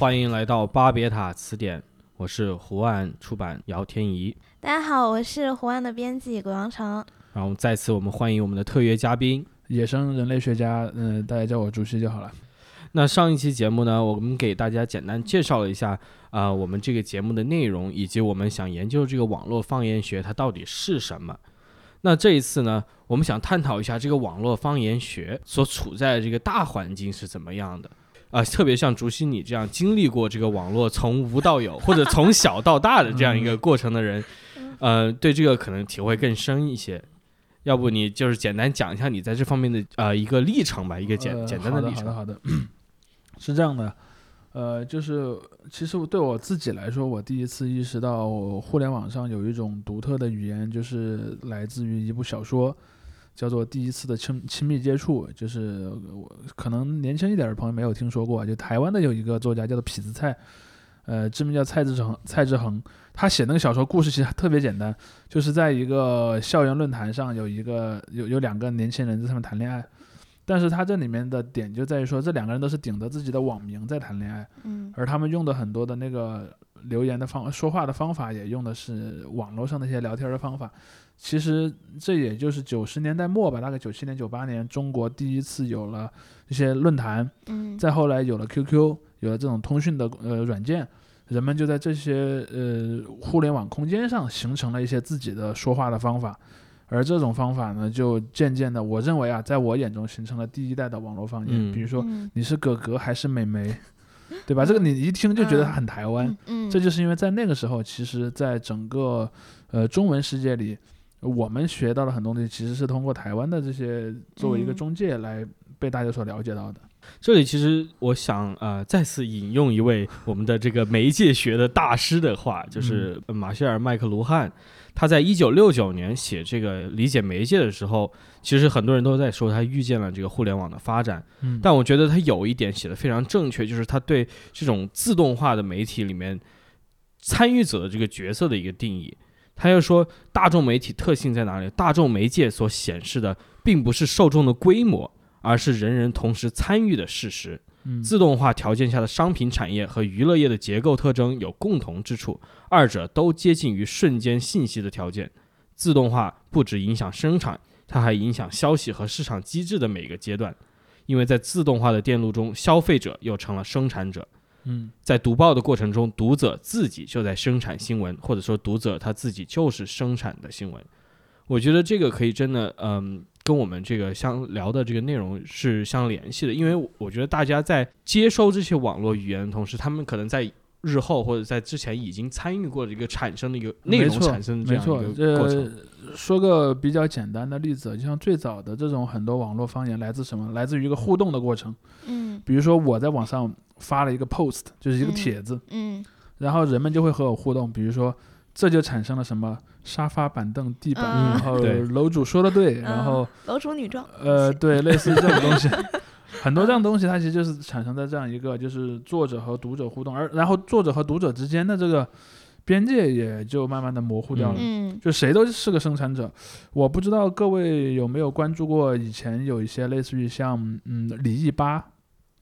欢迎来到巴别塔词典，我是湖岸出版姚天怡。大家好，我是湖岸的编辑葛阳成。然后再次我们欢迎我们的特约嘉宾野生人类学家，嗯，大家叫我竹溪就好了。那上一期节目呢，我们给大家简单介绍了一下啊、我们这个节目的内容，以及我们想研究这个网络方言学它到底是什么。那这一次呢，我们想探讨一下这个网络方言学所处在的这个大环境是怎么样的。啊、特别像竹溪你这样经历过这个网络从无到有，或者从小到大的这样一个过程的人，呃，对这个可能体会更深一些。要不你就是简单讲一下你在这方面的呃一个历程吧，一个简、呃简单的历程。好的，好的，好的。是这样的，呃，就是其实对我自己来说，我第一次意识到互联网上有一种独特的语言，就是来自于一部小说，叫做《第一次的亲亲密接触》。就是我可能年轻一点的朋友没有听说过，就台湾的有一个作家叫做痞子蔡，呃，知名叫蔡志恒，蔡志恒。他写那个小说故事其实特别简单，就是在一个校园论坛上，有一个有有两个年轻人在上面谈恋爱，但是他这里面的点就在于说，这两个人都是顶着自己的网名在谈恋爱，嗯而他们用的很多的那个留言的方说话的方法，也用的是网络上的一些聊天的方法。其实这也就是九十年代末吧，大概九七年、九八年，中国第一次有了一些论坛，嗯再后来有了 QQ，有了这种通讯的呃软件，人们就在这些呃互联网空间上形成了一些自己的说话的方法，而这种方法呢，就渐渐的，我认为啊，在我眼中形成了第一代的网络方言。嗯比如说，嗯你是哥哥还是美眉，对吧？这个你一听就觉得很台湾。嗯，这就是因为在那个时候，其实在整个呃中文世界里，我们学到了很多东西，其实是通过台湾的这些作为一个嗯中介来被大家所了解到的。这里其实我想呃再次引用一位我们的这个媒介学的大师的话，就是马歇尔麦克卢汉。他在一九六九年写这个理解媒介的时候，其实很多人都在说他预见了这个互联网的发展。嗯但我觉得他有一点写的非常正确，就是他对这种自动化的媒体里面参与者的这个角色的一个定义。他又说，大众媒体特性在哪里？大众媒介所显示的并不是受众的规模，而是人人同时参与的事实。嗯自动化条件下的商品产业和娱乐业的结构特征有共同之处，二者都接近于瞬间信息的条件。自动化不只影响生产，它还影响消息和市场机制的每个阶段，因为在自动化的电路中，消费者又成了生产者。嗯在读报的过程中，读者自己就在生产新闻，或者说读者他自己就是生产的新闻。我觉得这个可以真的，嗯，跟我们这个相聊的这个内容是相联系的，因为我觉得大家在接收这些网络语言的同时，他们可能在日后或者在之前已经参与过的一个产生的一个内容没错产生的这样没错一，个过程。呃，说个比较简单的例子，就像最早的这种很多网络方言来自什么？来自于一个互动的过程。嗯比如说我在网上发了一个 post，就是一个嗯帖子，嗯然后人们就会和我互动。比如说，这就产生了什么沙发、板凳、地板，嗯。然后楼主说的对，然后楼主女装，呃，对，类似这种东西，很多这样东西，它其实就是产生在这样一个就是作者和读者互动，而然后作者和读者之间的这个边界也就慢慢的模糊掉了。嗯。就谁都是个生产者，我不知道各位有没有关注过以前有一些类似于像嗯李毅吧，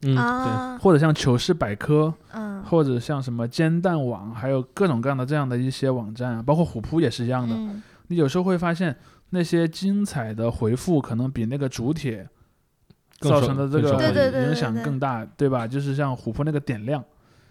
嗯，对。或者像糗事百科，嗯。或者像什么煎蛋网，还有各种各样的这样的一些网站啊，包括虎扑也是一样的。嗯。你有时候会发现那些精彩的回复，可能比那个主帖造成的这个对对对影响更大，对吧？就是像虎扑那个点亮，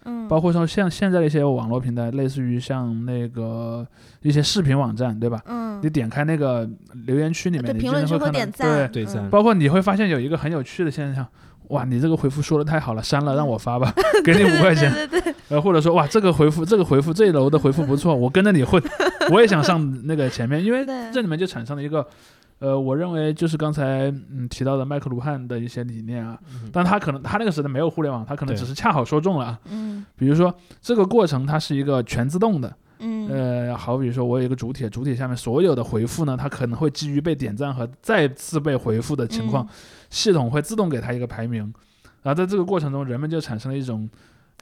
嗯，包括说像现在的一些网络平台，类似于像那个一些视频网站，对吧？嗯。你点开那个留言区里面，你对评论区经常会看到点赞，对赞。嗯包括你会发现有一个很有趣的现象，哇，你这个回复说的太好了，删了让我发吧，给你五块钱。对对对，呃，或者说哇，这个回复这个回复这一楼的回复不错，我跟着你混，我也想上那个前面，因为这里面就产生了一个。呃，我认为就是刚才嗯提到的麦克卢汉的一些理念啊，嗯但他可能他那个时代没有互联网，他可能只是恰好说中了啊。嗯比如说这个过程它是一个全自动的，嗯呃，好比说我有一个主体，主体下面所有的回复呢，它可能会基于被点赞和再次被回复的情况，嗯系统会自动给它一个排名，然后在这个过程中，人们就产生了一种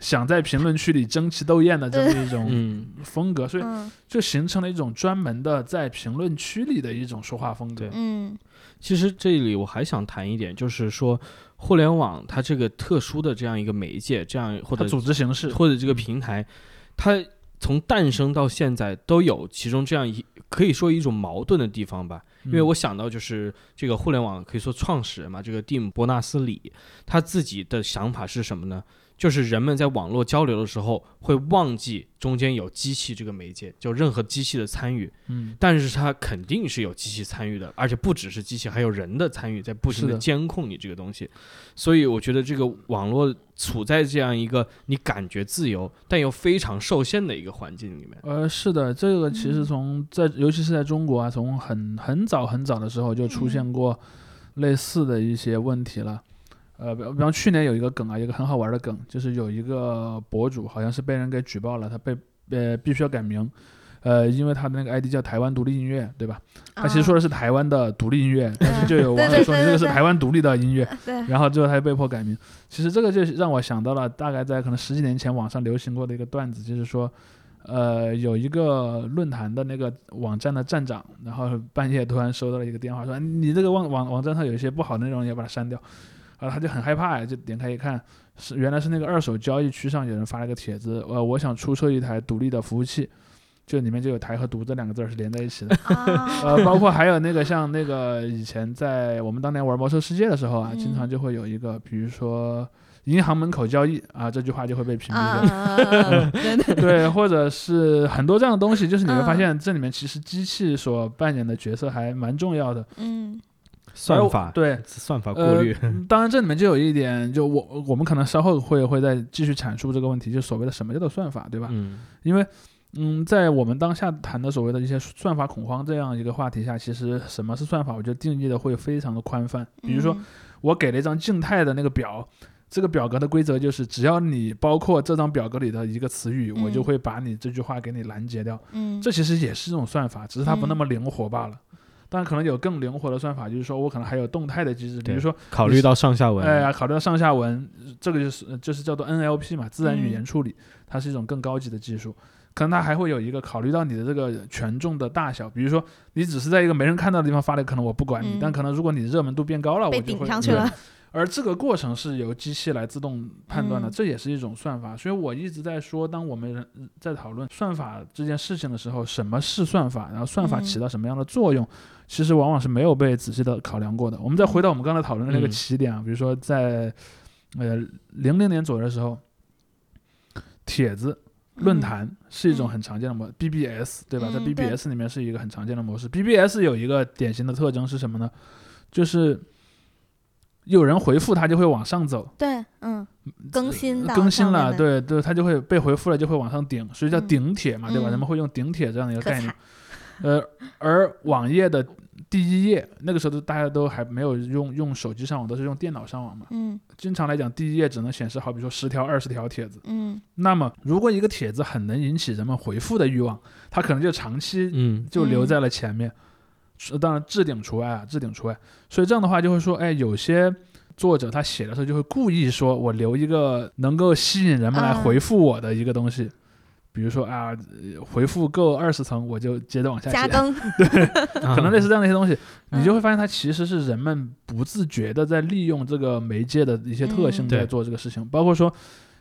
想在评论区里争奇斗艳的这么一种嗯，风格，所以嗯。就形成了一种专门的在评论区里的一种说话风格。嗯。其实这里我还想谈一点，就是说互联网它这个特殊的这样一个媒介，这样或者组织形式，或者这个平台，它从诞生到现在都有其中这样一可以说一种矛盾的地方吧。因为嗯我想到就是这个互联网可以说创始人嘛，这个蒂姆·伯纳斯里，他自己的想法是什么呢？就是人们在网络交流的时候会忘记中间有机器这个媒介，就任何机器的参与，嗯但是它肯定是有机器参与的，而且不只是机器，还有人的参与，在不停的监控你这个东西。所以我觉得这个网络处在这样一个你感觉自由，但又非常受限的一个环境里面。呃，是的，这个其实嗯从在，尤其是在中国啊，从很很早很早的时候就出现嗯过类似的一些问题了。呃，比比方去年有一个梗啊，一个很好玩的梗，就是有一个博主好像是被人给举报了，他被呃必须要改名，呃，因为他的那个 ID 叫台湾独立音乐，对吧？他其实说的是台湾的独立音乐，但是就有网友说你这个是台湾独立的音乐，然后最后他就被迫改名。其实这个就让我想到了大概在可能十几年前网上流行过的一个段子，就是说，呃，有一个论坛的那个网站的站长，然后半夜突然收到了一个电话，说哎你这个网网网站上有一些不好的内容，要把它删掉。然后他就很害怕，就点开一看，是原来是那个二手交易区上有人发了个帖子，呃，我想出售一台独立的服务器。就里面就有“台”和“独”这两个字儿是连在一起的，啊，呃，包括还有那个像那个以前在我们当年玩魔兽世界的时候啊，经嗯常就会有一个，比如说银行门口交易啊，这句话就会被屏蔽啊掉。，对对，或者是很多这样的东西，就是你会发嗯现这里面其实机器所扮演的角色还蛮重要的。嗯算法对，算法过呃滤，，当然这里面就有一点，就我我们可能稍后会会再继续阐述这个问题，就所谓的什么叫做算法，对吧？嗯因为，嗯，在我们当下谈的所谓的一些算法恐慌这样一个话题下，其实什么是算法，我觉得定义的会非常的宽泛。比如说，嗯我给了一张静态的那个表，这个表格的规则就是，只要你包括这张表格里的一个词语，我就嗯会把你这句话给你拦截掉。嗯，这其实也是一种算法，只是它不那嗯么灵活罢了。当然，可能有更灵活的算法，就是说我可能还有动态的机制，比如说考虑到上下文，哎呀，考虑到上下文，这个就是呃就是叫做 NLP 嘛，自然语言嗯。处理，它是一种更高级的技术。可能它还会有一个考虑到你的这个权重的大小，比如说你只是在一个没人看到的地方发的，可能我不管你，嗯。但可能如果你热门度变高了，我就会对顶上去了，而这个过程是由机器来自动判断的，嗯。这也是一种算法。所以我一直在说，当我们人在讨论算法这件事情的时候，什么是算法，然后算法嗯。起到什么样的作用，其实往往是没有被仔细的考量过的。我们再回到我们刚才讨论的那个嗯起点啊，比如说在呃零零年左右的时候，帖子。论嗯坛是一种嗯很常见的模，BBS 对吧？在 BBS 里面是一个很常见的模式。BBS 有一个典型的特征是什么呢？就是有人回复它就会往上走，对，嗯，更新到更新了，对对，它就会被回复了就会往上顶，所以叫嗯顶帖嘛，对吧？嗯人们会用顶帖这样的一个概念。，呃，而网页的第一页，那个时候都大家都还没有用用手机上网，都是用电脑上网嘛。嗯经常来讲，第一页只能显示好比说十条、二十条帖子。嗯那么，如果一个帖子很能引起人们回复的欲望，它可能就长期嗯就留在了前面。是当然置顶除外啊，置顶除外。所以这样的话就会说，哎，有些作者他写的时候就会故意说，我留一个能够吸引人们来嗯回复我的一个东西。比如说啊，呃回复够二十层，我就接着往下写，加更，可能类似这样的一些东西，你就嗯会发现它其实是人们不自觉的在利用这个媒介的一些特性嗯。在做这个事情，包括说，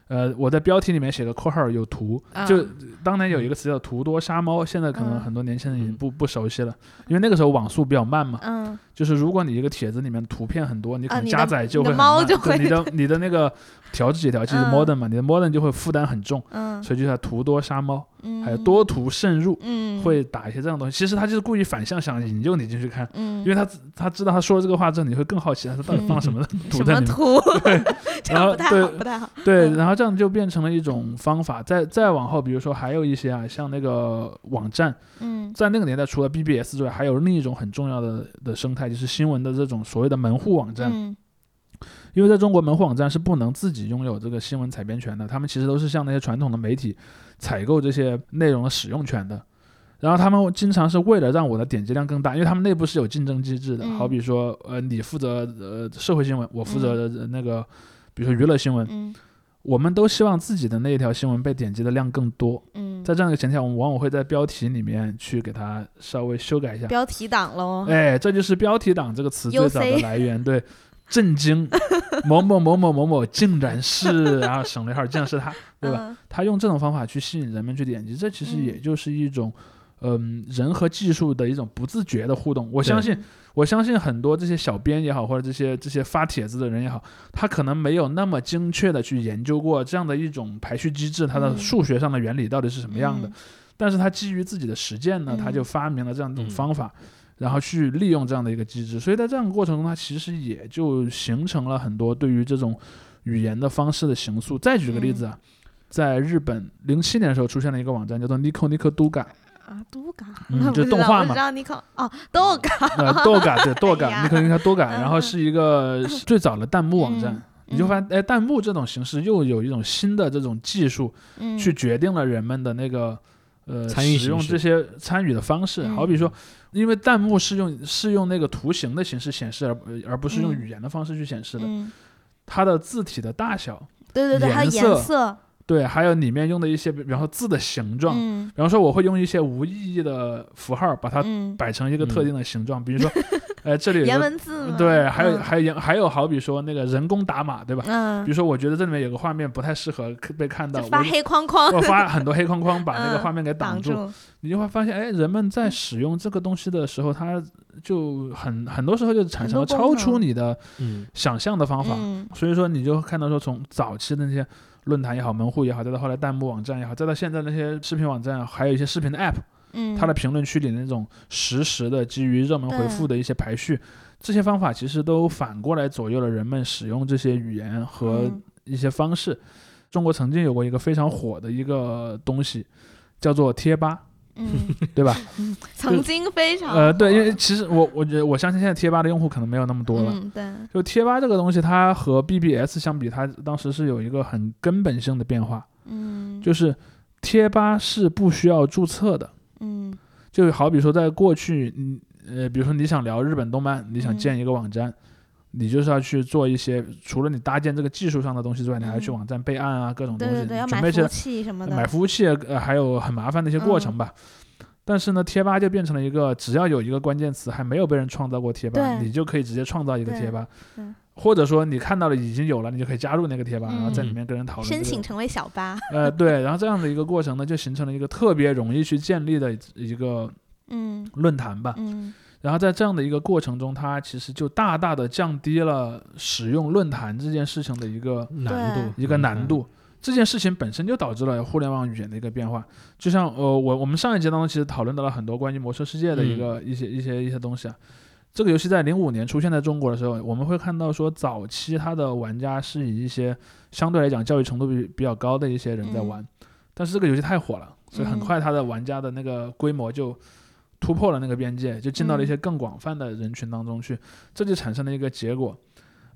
呃，我在标题里面写个括号有图，就啊当年有一个词叫“图多杀猫”，现在可能嗯。很多年轻人已经嗯。不不熟悉了，因为那个时候网速比较慢嘛。嗯。就是如果你一个帖子里面图片很多，你可能加载就会你的你的那个调制解调器是嗯。modern 嘛，你的 modern 就会负担很重，嗯。所以就叫图多杀猫，嗯，还有多图渗入，嗯会打一些这样的东西。其实他就是故意反向想引诱你进去看，嗯，因为他他知道他说了这个话之后，你会更好奇他到底放了什么图什在里面。么图，对 然后对对，嗯然后这样就变成了一种方法。再再往后，比如说还有一些啊，像那个网站，嗯在那个年代，除了 BBS 之外，还有另一种很重要的的生态，就是新闻的这种所谓的门户网站。嗯因为在中国，门户网站是不能自己拥有这个新闻采编权的，他们其实都是像那些传统的媒体采购这些内容的使用权的。然后他们经常是为了让我的点击量更大，因为他们内部是有竞争机制的。嗯好比说，呃，你负责呃社会新闻，我负责呃那个，比如说娱乐新闻，嗯我们都希望自己的那一条新闻被点击的量更多。嗯在这样一个前提下，我们往往会在标题里面去给它稍微修改一下。标题党喽。哎，这就是标题党这个词最早的 来源。对，震惊，某某某某某某竟然是，然后省略号，竟然是他，对吧？嗯？他用这种方法去吸引人们去点击，这其实嗯也就是一种，嗯、人和技术的一种不自觉的互动。我相信，嗯我相信很多这些小编也好，或者这些这些发帖子的人也好，他可能没有那么精确的去研究过这样的一种排序机制，它的嗯数学上的原理到底是什么样的。嗯但是他基于自己的实践呢，嗯他就发明了这样一种嗯方法，然后去利用这样的一个机制。所以在这样的过程中，它其实也就形成了很多对于这种语言的方式的形塑。再举个例子啊，在日本零七年的时候出现了一个网站叫做 Nico Nico Duga，啊，都嘎，嗯就动画嘛。我知道你考哦，都嘎，呃，Doga 对 Doga Nico Nico Doga，嗯然后是一个最早的弹幕网站。嗯你就发现，哎，弹幕这种形式又有一种新的这种技术，嗯。去决定了人们的那个呃参与使用这些参与的方式。嗯好比说，因为弹幕是用是用那个图形的形式显示，而而不是用嗯。语言的方式去显示的。嗯，它的字体的大小，对对对，还有颜色，对，还有里面用的一些，比方说字的形状，嗯。比方说我会用一些无意义的符号把它嗯，摆成一个特定的形状，比如说，呃，这里有颜个文字，对，还有嗯。还有还有好比说那个人工打码，对吧？比嗯，如说，我觉得这里面有个画面不太适合被看到，发黑框框我发 很多黑框框把那个嗯画面给挡住，挡住，你就会发现，哎，人们在使用这个东西的时候，它就很很多时候就产生了超出你的嗯。想象的方法。嗯。所以说，你就看到说，从早期的那些论坛也好、门户也好，再到后来弹幕网站也好，再到现在那些视频网站，还有一些视频的 App，嗯，它的评论区里那种实时的基于热门回复的一些排序，这些方法其实都反过来左右了人们使用这些语言和嗯一些方式。中国曾经有过一个非常火的一个东西，叫做贴吧，嗯，对吧？曾经非常呃，对，因为其实我我觉得我相信现在贴吧的用户可能没有那么多了。嗯，对，就贴吧这个东西，它和 BBS 相比，它当时是有一个很根本性的变化，嗯，就是贴吧是不需要注册的。嗯。就好比说，在过去，嗯呃，比如说你想聊日本动漫，你想嗯。建一个网站，你就是要去做一些除了你搭建这个技术上的东西之外，你还要去嗯。网站备案啊，各种东西，对对对，要准备去买服务器什么的，买服务器，呃，还有很麻烦的一些过程嗯。吧。但是呢，贴吧就变成了一个，只要有一个关键词还没有被人创造过贴吧，你就可以直接创造一个贴吧对，或者说你看到了已经有了，你就可以加入那个贴吧，然后在里嗯面跟人讨论、这个。申请成为小吧，呃，对，然后这样的一个过程呢，就形成了一个特别容易去建立的一个嗯论坛吧。嗯然后在这样的一个过程中，它其实就大大的降低了使用论坛这件事情的一个难度一个难度。这件事情本身就导致了互联网语言的一个变化。就像呃，我我们上一节当中其实讨论到了很多关于魔兽世界的一个、一些一些一些东西啊。这个游戏在零五年出现在中国的时候，我们会看到说，早期它的玩家是以一些相对来讲教育程度比比较高的一些人在玩，但是这个游戏太火了，所以很嗯。快它的玩家的那个规模就突破了那个边界，就进到了一些更广泛的人群当中去，这就产生了一个结果。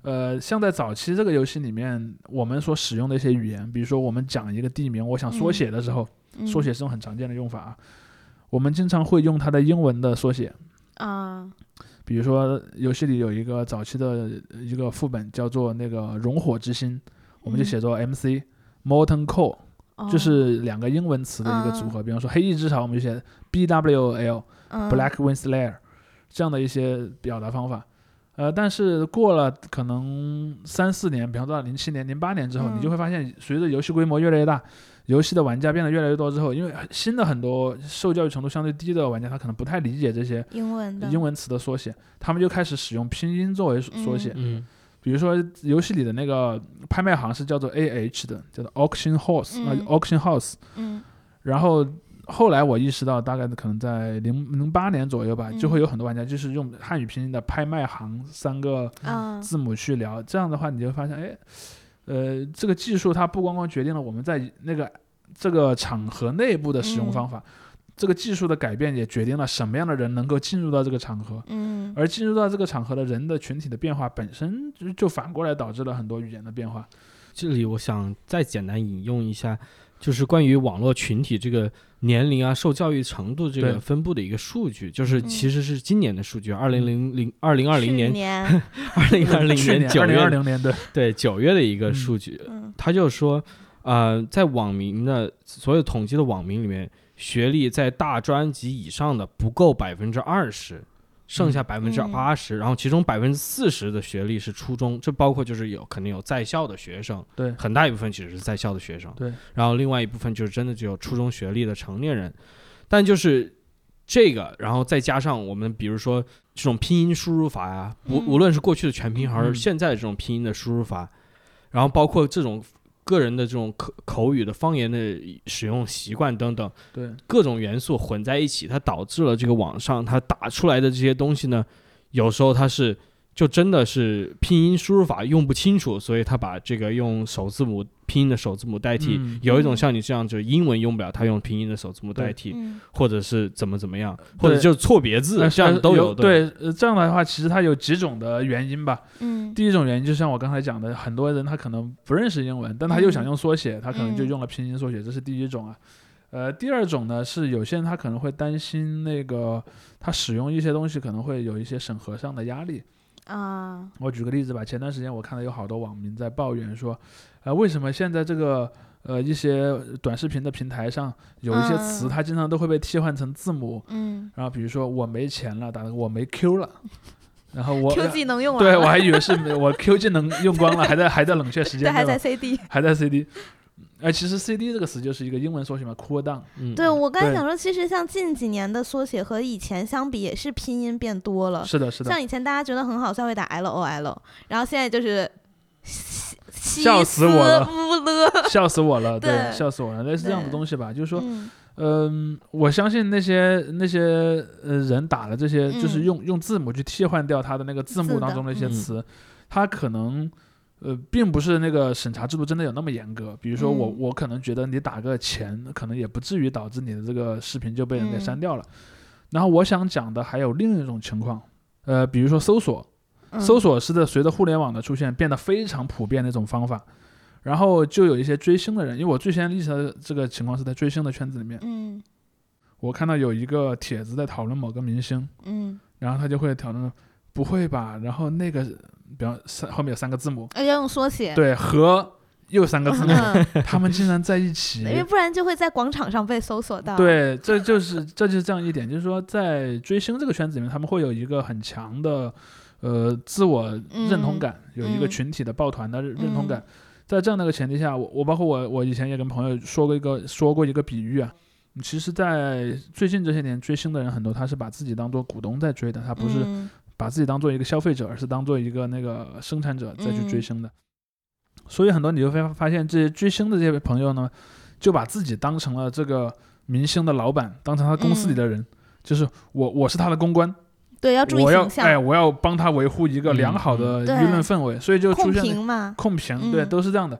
呃，像在早期这个游戏里面，我们所使用的一些语言，比如说我们讲一个地名，我想缩写的时候，嗯。缩写是种很常见的用法啊。我们经常会用它的英文的缩写，啊，比如说游戏里有一个早期的一个副本叫做那个熔火之心，我们就嗯写作 MC、Molten Core，哦就是两个英文词的一个组合。比方说黑翼之潮，我们就写 BWL。嗯 Black Wind Slayer 这样的一些表达方法。呃，但是过了可能三四年，比方说零七年、零八年之后，嗯你就会发现，随着游戏规模越来越大，游戏的玩家变得越来越多之后，因为新的很多受教育程度相对低的玩家，他可能不太理解这些英文的。英文词的缩写，他们就开始使用拼音作为缩写。嗯。比如说游戏里的那个拍卖行是叫做 AH 的，叫做 Auction House 啊、嗯。Auction House。嗯。然后后来我意识到，大概可能在零零八年左右吧，嗯。就会有很多玩家就是用汉语拼音的拍卖行三个啊。字母去聊，这样的话你就发现，哎，呃，这个技术它不光光决定了我们在那个这个场合内部的使用方法，这个技术的改变也决定了什么样的人能够进入到这个场合。嗯而进入到这个场合的人的群体的变化本身就就反过来导致了很多语言的变化。这里我想再简单引用一下，就是关于网络群体这个年龄啊、受教育程度这个分布的一个数据，就是嗯。其实是今年的数据，二零零零二零二零年年。二零二零年 二零九月二零年对，对九月的一个嗯。数据，嗯。他就说，呃，在网民的所有统计的网民里面，学历在大专及以上的不够百分之二十，剩下百分之八十，然后其中百分之四十的学历是初中，这包括就是有肯定有在校的学生，对。很大一部分其实是在校的学生，对，然后另外一部分就是真的只有初中学历的成年人，但就是这个，然后再加上我们比如说这种拼音输入法呀，无嗯。无论是过去的全拼还是嗯。现在的这种拼音的输入法，然后包括这种个人的这种口口语的方言的使用习惯等等，对，各种元素混在一起，它导致了这个网上它打出来的这些东西呢，有时候它是就真的是拼音输入法用不清楚，所以他把这个用首字母拼音的首字母代替。嗯有一种像你这样，就是英文用不了，他用拼音的首字母代替，嗯或者是怎么怎么样，或者就是错别字，呃这样都有对。对，呃这样的话，其实它有几种的原因吧。嗯第一种原因就像我刚才讲的，很多人他可能不认识英文，但他又想用缩写，他可能就嗯用了拼音缩写，这是第一种啊。呃，第二种呢是有些人他可能会担心那个他使用一些东西可能会有一些审核上的压力。啊我举个例子吧，前段时间我看到有好多网民在抱怨说，呃，为什么现在这个呃一些短视频的平台上有一些词，嗯它经常都会被替换成字母，嗯然后比如说我没钱了，打个我没 Q 了，然后我，Q 技能用完了，对我还以为是我 Q 技能用光了，还在还在冷却时 间，对还在 CD。还在 CD。哎，其实 CD 这个词就是一个英文缩写嘛，cool down。嗯，对我刚才想说，其实像近几年的缩写和以前相比，也是拼音变多了。是的，是的，像以前大家觉得很好笑会打 L O L，然后现在就是西西笑死我了斯乌勒。笑死我了，对，笑死我了，类似这样的东西吧，就是说，嗯嗯，我相信那些那些呃人打了这些，就是嗯用用字母去替换掉他的那个字幕当中的一些嗯词，他可能呃并不是那个审查制度真的有那么严格。比如说我嗯我可能觉得你打个钱，可能也不至于导致你的这个视频就被人给嗯删掉了。然后我想讲的还有另一种情况，呃，比如说搜索，嗯搜索是的，随着互联网的出现，变得非常普遍的一种方法。然后就有一些追星的人，因为我最先意识到这个情况是在追星的圈子里面，嗯我看到有一个帖子在讨论某个明星，嗯，然后他就会讨论，不会吧？然后那个，比方三后面有三个字母，要用缩写。对，和又三个字母，嗯，他们竟然在一起因。为 不然就会在广场上被搜索到。，对，这就是这就是这样一点，就是说在追星这个圈子里面，他们会有一个很强的呃自我认同感，有一个嗯群体的抱团的认同嗯感。在这样的一个前提下，我我包括我我以前也跟朋友说过一个说过一个比喻啊，其实，在最近这些年追星的人很多，他是把自己当做股东在追的，他不是嗯把自己当做一个消费者，而是当做一个那个生产者再去追嗯。星的。所以很多你就会发现，这些追星的这些朋友呢，就把自己当成了这个明星的老板，当成他公司里的人，就是我我是他的公关，对，要注意我要形象，哎我要帮他维护一个良好的舆论氛围，所以就出现了评嘛。控评，对，嗯。都是这样的。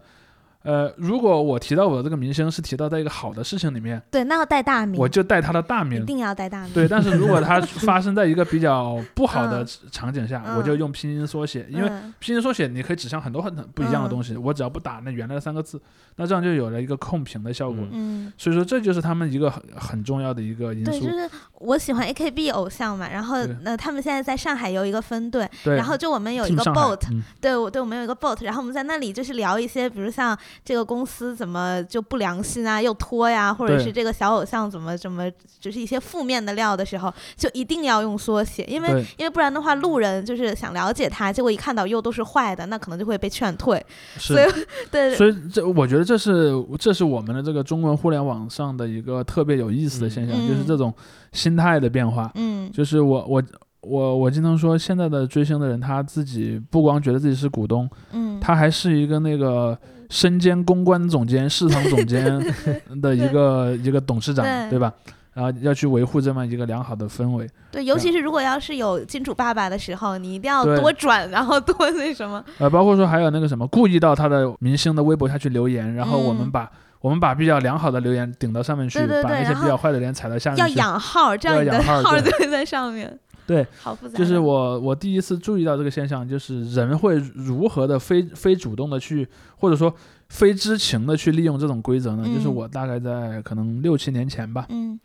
呃，如果我提到我的这个明星是提到在一个好的事情里面，对，那要带大名，我就带他的大名，一定要带大名。对，但是如果它发生在一个比较不好的嗯。场景下，嗯。我就用拼音缩写，因为嗯。拼音缩写你可以指向很多很不一样的东西，我只要不打那原来的三个字，那这样就有了一个控评的效果。嗯。嗯，所以说这就是他们一个很很重要的一个因对，素就。是我喜欢 AKB 偶像嘛，然后那呃，他们现在在上海有一个分队，然后就我们有一个 boat，嗯。对我对我们有一个 boat，然后我们在那里就是聊一些，比如像这个公司怎么就不良心啊，又拖呀，或者是这个小偶像怎么怎么，就是一些负面的料的时候，就一定要用缩写，因为因为不然的话，路人就是想了解他，结果一看到又都是坏的，那可能就会被劝退。所以 对，所以这我觉得这是这是我们的这个中文互联网上的一个特别有意思的现象，嗯。就是这种心态的变化。嗯。就是我我我我经常说，现在的追星的人他自己不光觉得自己是股东，嗯，他还是一个那个身兼公关总监、市场总监 的一个一个董事长，对对吧？然后要去维护这么一个良好的氛围。对，尤其是如果要是有金主爸爸的时候，你一定要多转，然后多那什么。呃，包括说还有那个什么，故意到他的明星的微博下去留言，然后我们嗯把、我们把比较良好的留言顶到上面去，对对把那些比较坏的留言踩到下面要。养号，这样你的养号对号就会在上面。对，好复杂。就是我我第一次注意到这个现象，就是人会如何的非非主动的去，或者说非知情的去利用这种规则呢？就是嗯。我大概在可能六七年前吧，嗯。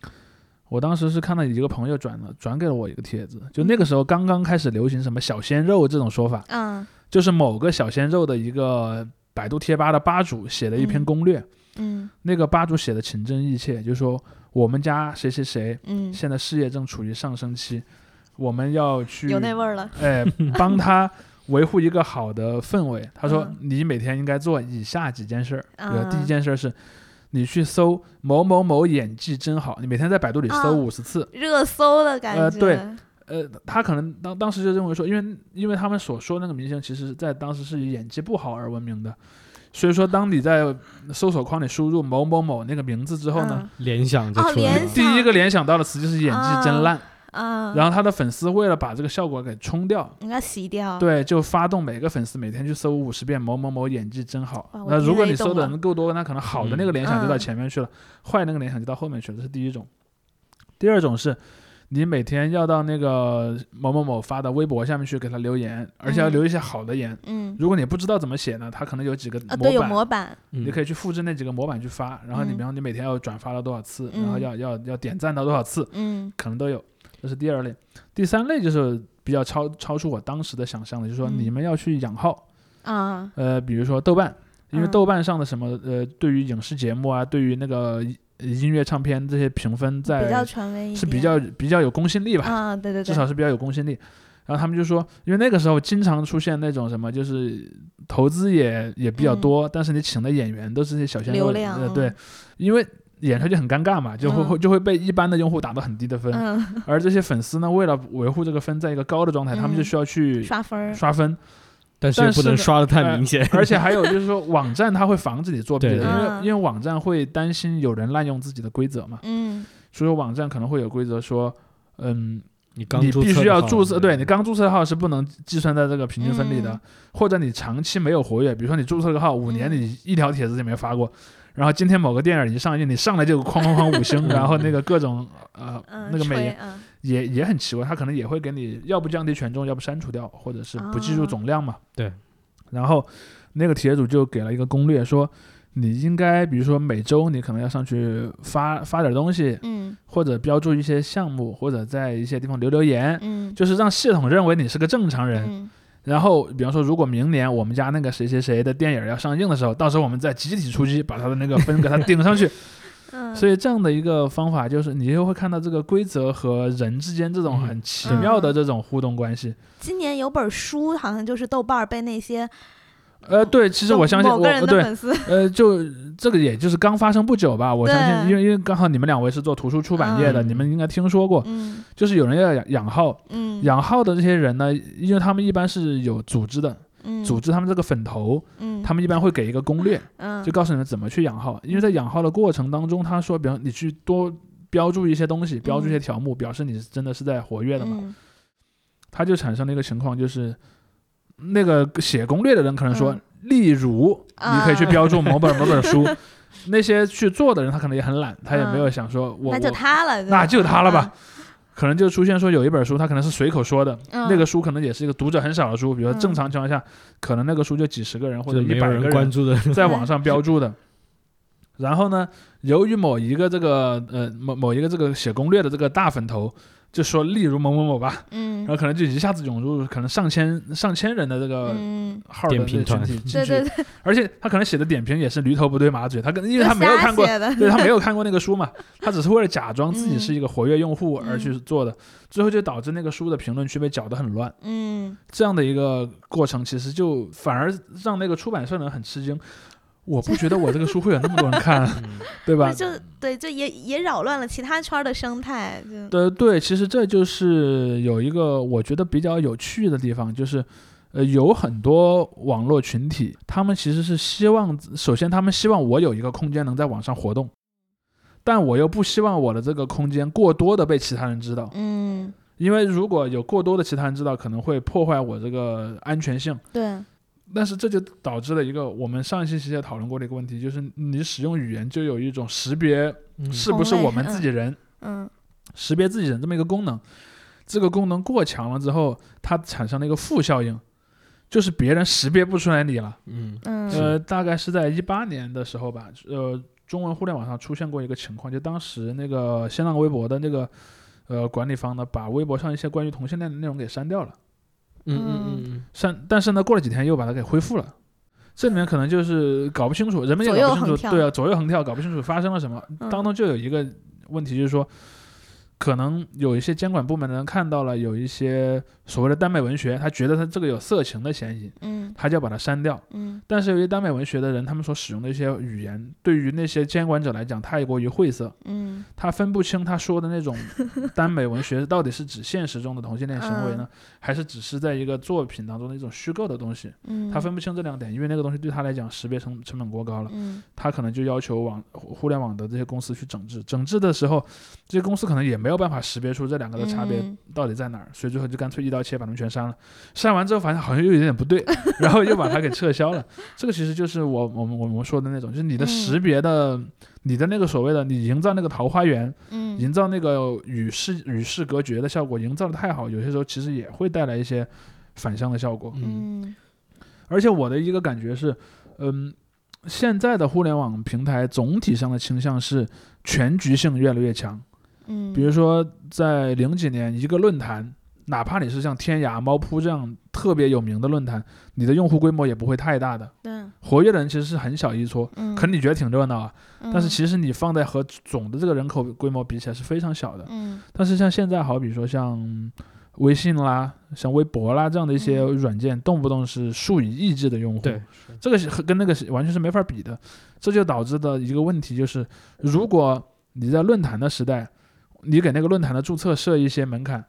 我当时是看到一个朋友转了转给了我一个帖子，就那个时候刚刚开始流行什么小鲜肉这种说法，嗯就是某个小鲜肉的一个百度贴吧的吧主写的一篇嗯攻略，嗯。那个吧主写的情真意切，就是说我们家谁谁谁嗯，现在事业正处于上升期，我们要去有那味儿了。哎，帮他维护一个好的氛围。他说嗯，你每天应该做以下几件事儿。比如第一嗯件事儿是，你去搜某某某演技真好，你每天在百度里啊搜五十次。热搜的感觉。呃对呃，他可能当当时就认为说，因为因为他们所说那个明星，其实在当时是以演技不好而闻名的。所以说，当你在搜索框里输入某某某那个名字之后呢，联想就哦出来。第一个联想到的词就是演技真烂。嗯，然后他的粉丝为了把这个效果给冲掉，应该洗掉。，对，就发动每个粉丝每天去搜五十遍某某某演技真好。那如果你搜的人够多，那可能好的那个联想就到嗯。前面去了，坏那个联想就到后面去了，这是第一种。第二种是，你每天要到那个某某某发的微博下面去给他留言，而且要嗯留一些好的言。嗯，如果你不知道怎么写呢，他可能有几个啊，对，有模板，你可以去复制那几个模板去发，然后你嗯。比方你每天要转发了多少次，然后嗯要要要点赞到多少次，嗯。可能都有，这是第二类。第三类就是比较超超出我当时的想象的，就是说嗯你们要去养号，啊，呃，比如说豆瓣，因为嗯豆瓣上的什么呃，对于影视节目啊，对于那个呃音乐唱片这些评分比较在权威。是比较比较有公信力吧，啊，对对对，至少是比较有公信力。然后他们就说，因为那个时候经常出现那种什么，就是投资也也比较嗯多，但是你请的演员都是些小鲜肉，呃，对，因为演出来就很尴尬嘛，就会嗯。会就会被一般的用户打到很低的分，嗯，而这些粉丝呢，为了维护这个分在一个高的状态，他们就嗯需要去刷分。刷分，但是又不能刷的太呃明显。而且还有就是说，网站它会防止你作弊的，因为嗯因为网站会担心有人滥用自己的规则嘛，嗯。所以说网站可能会有规则说，嗯，你刚你必须注册的号要注册，对你刚注册的号是不能计算在这个平均分里的，嗯。或者你长期没有活跃，比如说你注册个号五年，嗯。你一条帖子也没发过。然后今天某个电影一上映，你上来就哐哐哐五星，然后那个各种呃嗯，那个美颜嗯也也很奇怪，他可能也会给你要不降低权重，要不删除掉，或者是不计入哦总量嘛。对。然后那个帖主就给了一个攻略，说你应该比如说每周你可能要上去发发点东西，嗯或者标注一些项目，或者在一些地方留留言，嗯就是让系统认为你是个正常人。嗯然后比方说，如果明年我们家那个谁谁谁的电影要上映的时候，到时候我们再集体出击，把他的那个分给他顶上去。嗯，所以这样的一个方法，就是你就会看到这个规则和人之间这种很奇妙的这种互动关系。今年有本书，好像就是豆瓣被那些呃，对，其实我相信我某个人的对，呃，就这个也就是刚发生不久吧，我相信，因为因为刚好你们两位是做图书出版业的，嗯你们应该听说过，嗯就是有人要养养号，嗯，养号的这些人呢，因为他们一般是有组织的，嗯组织他们这个粉头，嗯他们一般会给一个攻略，嗯就告诉你们怎么去养号，因为在养号的过程当中，他说，比方你去多标注一些东西，标注一些条目，表示你真的是在活跃的嘛，嗯。他就产生了一个情况，就是那个写攻略的人可能说，嗯例如你可以去啊标注某本某本书，那些去做的人他可能也很懒，他也没有想说我那就我他了，那就他了吧，可能就出现说有一本书他可能是随口说的，嗯？那个书可能也是一个读者很少的书，比如说正嗯常情况下，可能那个书就几十个人或者一百个人关注的，在网上标注的。然后呢，由于某一个这个呃某某一个这个写攻略的这个大粉头，就说例如某某某吧，嗯。然后可能就一下子涌入可能上千上千人的这个嗯，号的群点评团体进去，对对。对，而且他可能写的点评也是驴头不对马嘴，他可能因为他没有看过，对他没有看过那个书嘛，他只是为了假装自己嗯是一个活跃用户而去做的，最后就导致那个书的评论区被搅得很乱。嗯。这样的一个过程，其实就反而让那个出版社呢很吃惊。我不觉得我这个书会有那么多人看，嗯对吧？就对，就也也扰乱了其他圈的生态，对对，其实这就是有一个我觉得比较有趣的地方，就是，呃，有很多网络群体，他们其实是希望，首先他们希望我有一个空间能在网上活动，但我又不希望我的这个空间过多的被其他人知道，嗯因为如果有过多的其他人知道，可能会破坏我这个安全性。对，但是这就导致了一个我们上一期其实也讨论过的一个问题，就是你使用语言就有一种识别嗯。是不是我们自己人。嗯。识别自己人这么一个功能，这个功能过强了之后，它产生了一个负效应，就是别人识别不出来你了。嗯。嗯。呃，大概是在一八年的时候吧，呃，中文互联网上出现过一个情况，就当时那个新浪微博的那个呃管理方呢，把微博上一些关于同性恋的内容给删掉了，嗯嗯嗯删，但是呢，过了几天又把它给恢复了。这里面可能就是搞不清楚，人们也搞不清楚，对啊，左右横跳，搞不清楚发生了什么。嗯当中就有一个问题，就是说，可能有一些监管部门的人看到了有一些所谓的耽美文学，他觉得他这个有色情的嫌疑，嗯他就要把它删掉。嗯但是由于耽美文学的人，他们所使用的一些语言，对于那些监管者来讲太过于晦涩，嗯他分不清他说的那种耽美文学到底是指现实中的同性恋行为呢，还是只是在一个作品当中的一种虚构的东西。嗯，他分不清这两点，因为那个东西对他来讲识别成成本过高了，嗯他可能就要求网互互联网的这些公司去整治。整治的时候，这些公司可能也没有办法识别出这两个的差别嗯到底在哪儿，所以最后就干脆一刀切把他们全删了。删完之后发现好像又有点不对，然后又把它给撤销了。这个其实就是我我们我们说的那种，就是你的嗯识别的，你的那个所谓的你营造那个桃花源，嗯营造那个与世与世隔绝的效果，营造的太好，有些时候其实也会带来一些反向的效果。嗯嗯而且我的一个感觉是，嗯，现在的互联网平台总体上的倾向是全局性越来越强。嗯，比如说在零几年，一个论坛，哪怕你是像天涯、猫扑这样特别有名的论坛，你的用户规模也不会太大的，对，活跃的人其实是很小一撮。嗯，可能你觉得挺热闹啊，但是嗯其实你放在和总的这个人口规模比起来是非常小的。嗯但是像现在，好比说像微信啦、像微博啦这样的一些嗯软件，动不动是数以亿计的用户，对，这个是和跟那个是完全是没法比的。这就导致的一个问题就是，如果你在论坛的时代，你给那个论坛的注册设一些门槛，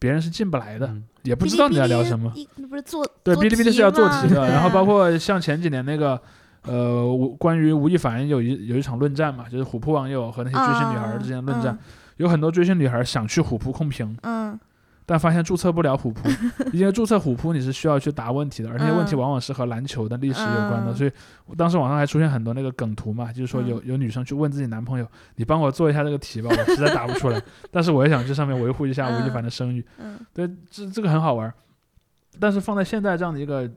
别人是进不来的，嗯也不知道你在聊什么。哔哩哔哩不是做对，哔哩哔哩是要做题的，然后包括像前几年那个。呃，吴关于吴亦凡有一有一场论战嘛，就是虎扑网友和那些追星女孩之间的论战，有很多追星女孩想去虎扑控评，嗯但发现注册不了虎扑，因为注册虎扑你是需要去答问题的，而那些问题嗯。往往是和篮球的历史有关的，嗯。所以当时网上还出现很多那个梗图嘛，就是说有有女生去问自己男朋友，你帮我做一下这个题吧，我实在答不出来，但是我也想去上面维护一下吴亦凡的声誉，嗯。对，这这个很好玩儿，但是放在现在这样的一个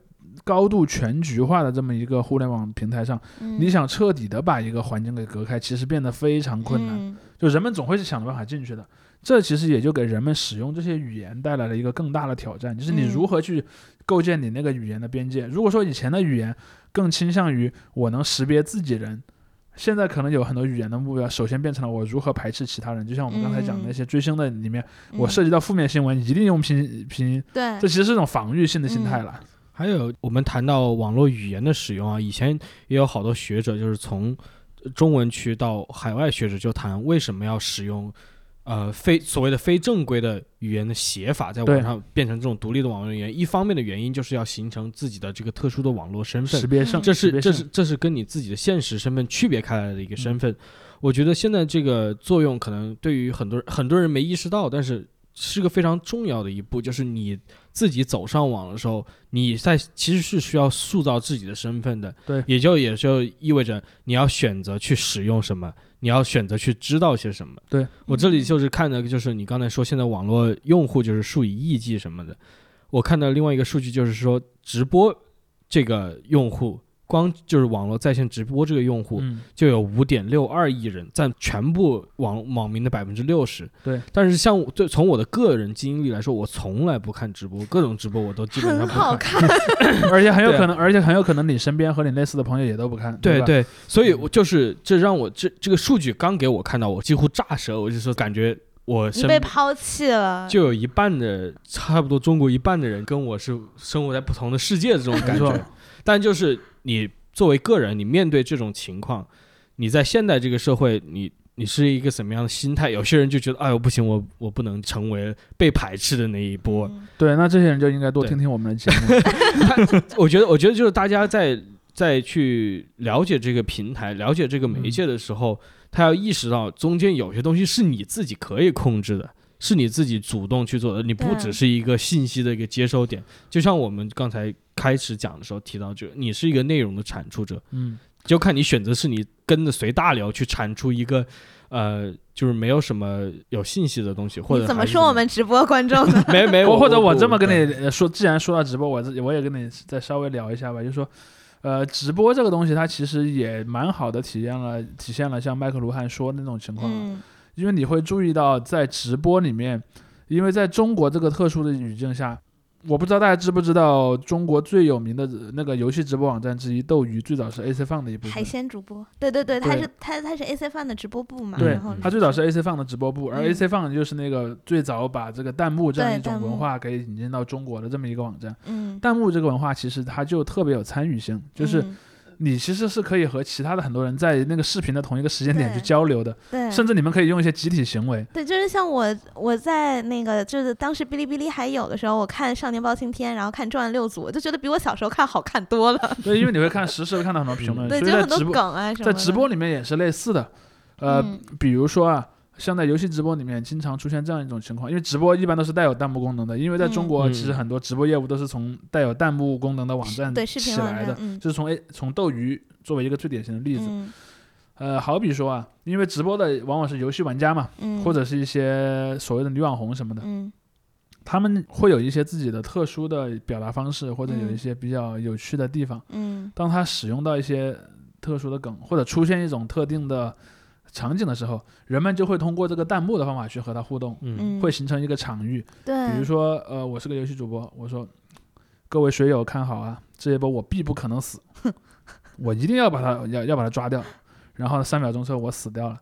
高度全局化的这么一个互联网平台上，嗯，你想彻底的把一个环境给隔开，其实变得非常困难。嗯。就人们总会是想着办法进去的。这其实也就给人们使用这些语言带来了一个更大的挑战，就是你嗯如何去构建你那个语言的边界。如果说以前的语言更倾向于我能识别自己人，现在可能有很多语言的目标，首先变成了我如何排斥其他人。就像我们刚才讲的那些追星的里面，我嗯涉及到负面新闻，一定用拼拼音，对这其实是一种防御性的心态了。还有我们谈到网络语言的使用啊，以前也有好多学者就是从中文区到海外学者就谈为什么要使用呃非所谓的非正规的语言的写法，在网上变成这种独立的网络语言。一方面的原因就是要形成自己的这个特殊的网络身份识，别上，这是这是这是跟你自己的现实身份区别开来的一个身份。我觉得现在这个作用可能对于很多人很多人没意识到，但是是个非常重要的一步，就是你自己走上网的时候，你在其实是需要塑造自己的身份的。对也就也就意味着你要选择去使用什么，你要选择去知道些什么。对我这里就是看的，就是你刚才说现在网络用户就是数以亿计什么的。我看到另外一个数据就是说，直播这个用户，光就是网络在线直播这个用户，嗯，就有五点六二亿人，占全部网网民的百分之六十。对，但是像我对从我的个人经历来说，我从来不看直播，各种直播我都基本上很不好看。看，而且很有可能，而且很有可能你身边和你类似的朋友也都不看，吧？对对，所以我就是这让我这这个数据刚给我看到，我几乎炸舌，我就说感觉我被抛弃了，就有一半的差不多中国一半的人跟我是生活在不同的世界的这种感觉。但就是你作为个人，你面对这种情况，你在现代这个社会，你你是一个什么样的心态？有些人就觉得，哎呦不行，我我不能成为被排斥的那一波。嗯对，那这些人就应该多听听我们的节目。我觉得，我觉得就是大家在在去了解这个平台、了解这个媒介的时候，他要意识到中间有些东西是你自己可以控制的，是你自己主动去做的，你不只是一个信息的一个接收点。就像我们刚才开始讲的时候提到，这个你是一个内容的产出者，嗯，就看你选择是你跟着随大流去产出一个。呃，就是没有什么有信息的东西，或者怎么说我们直播观众 呢？没 没或或者我这么跟你呃说，既然说到直播，我这我也跟你再稍微聊一下吧，就是说，呃，直播这个东西，它其实也蛮好的体验了体现了像麦克卢汉说的那种情况，嗯因为你会注意到在直播里面，因为在中国这个特殊的语境下，我不知道大家知不知道，中国最有名的那个游戏直播网站之一斗鱼，最早是 AC Fun 的一部海分。鲜主播，对对对，他是他他是 AC Fun 的直播部嘛，对然后，它最早是 AC Fun 的直播部，而嗯。AC Fun 就是那个最早把这个弹幕这样一种文化给引进到中国的这么一个网站。嗯，弹幕这个文化其实它就特别有参与性，就是嗯你其实是可以和其他的很多人在那个视频的同一个时间点去交流的，对，甚至你们可以用一些集体行为。对，就是像我我在那个就是当时哔哩哔哩还有的时候，我看《少年包青天》，然后看《重案六组》，我就觉得比我小时候看好看多了。对，因为你会看实时会看到很多评论，对，就很多梗啊什么的。在直播里面也是类似的。呃，嗯比如说啊，像在游戏直播里面经常出现这样一种情况，因为直播一般都是带有弹幕功能的，因为在中国嗯其实很多直播业务都是从带有弹幕功能的网站起来的，就是从 A 从斗鱼作为一个最典型的例子。嗯。呃，好比说啊，因为直播的往往是游戏玩家嘛，嗯，或者是一些所谓的女网红什么的，嗯。他们会有一些自己的特殊的表达方式，或者有一嗯。些比较有趣的地方。嗯。当他使用到一些特殊的梗，或者出现一种特定的场景的时候，人们就会通过这个弹幕的方法去和他互动，嗯嗯，会形成一个场域。对，比如说，呃，我是个游戏主播，我说，各位水友看好啊，这一波我必不可能死，我一定要把他要要把他抓掉。然后三秒钟之后我死掉了，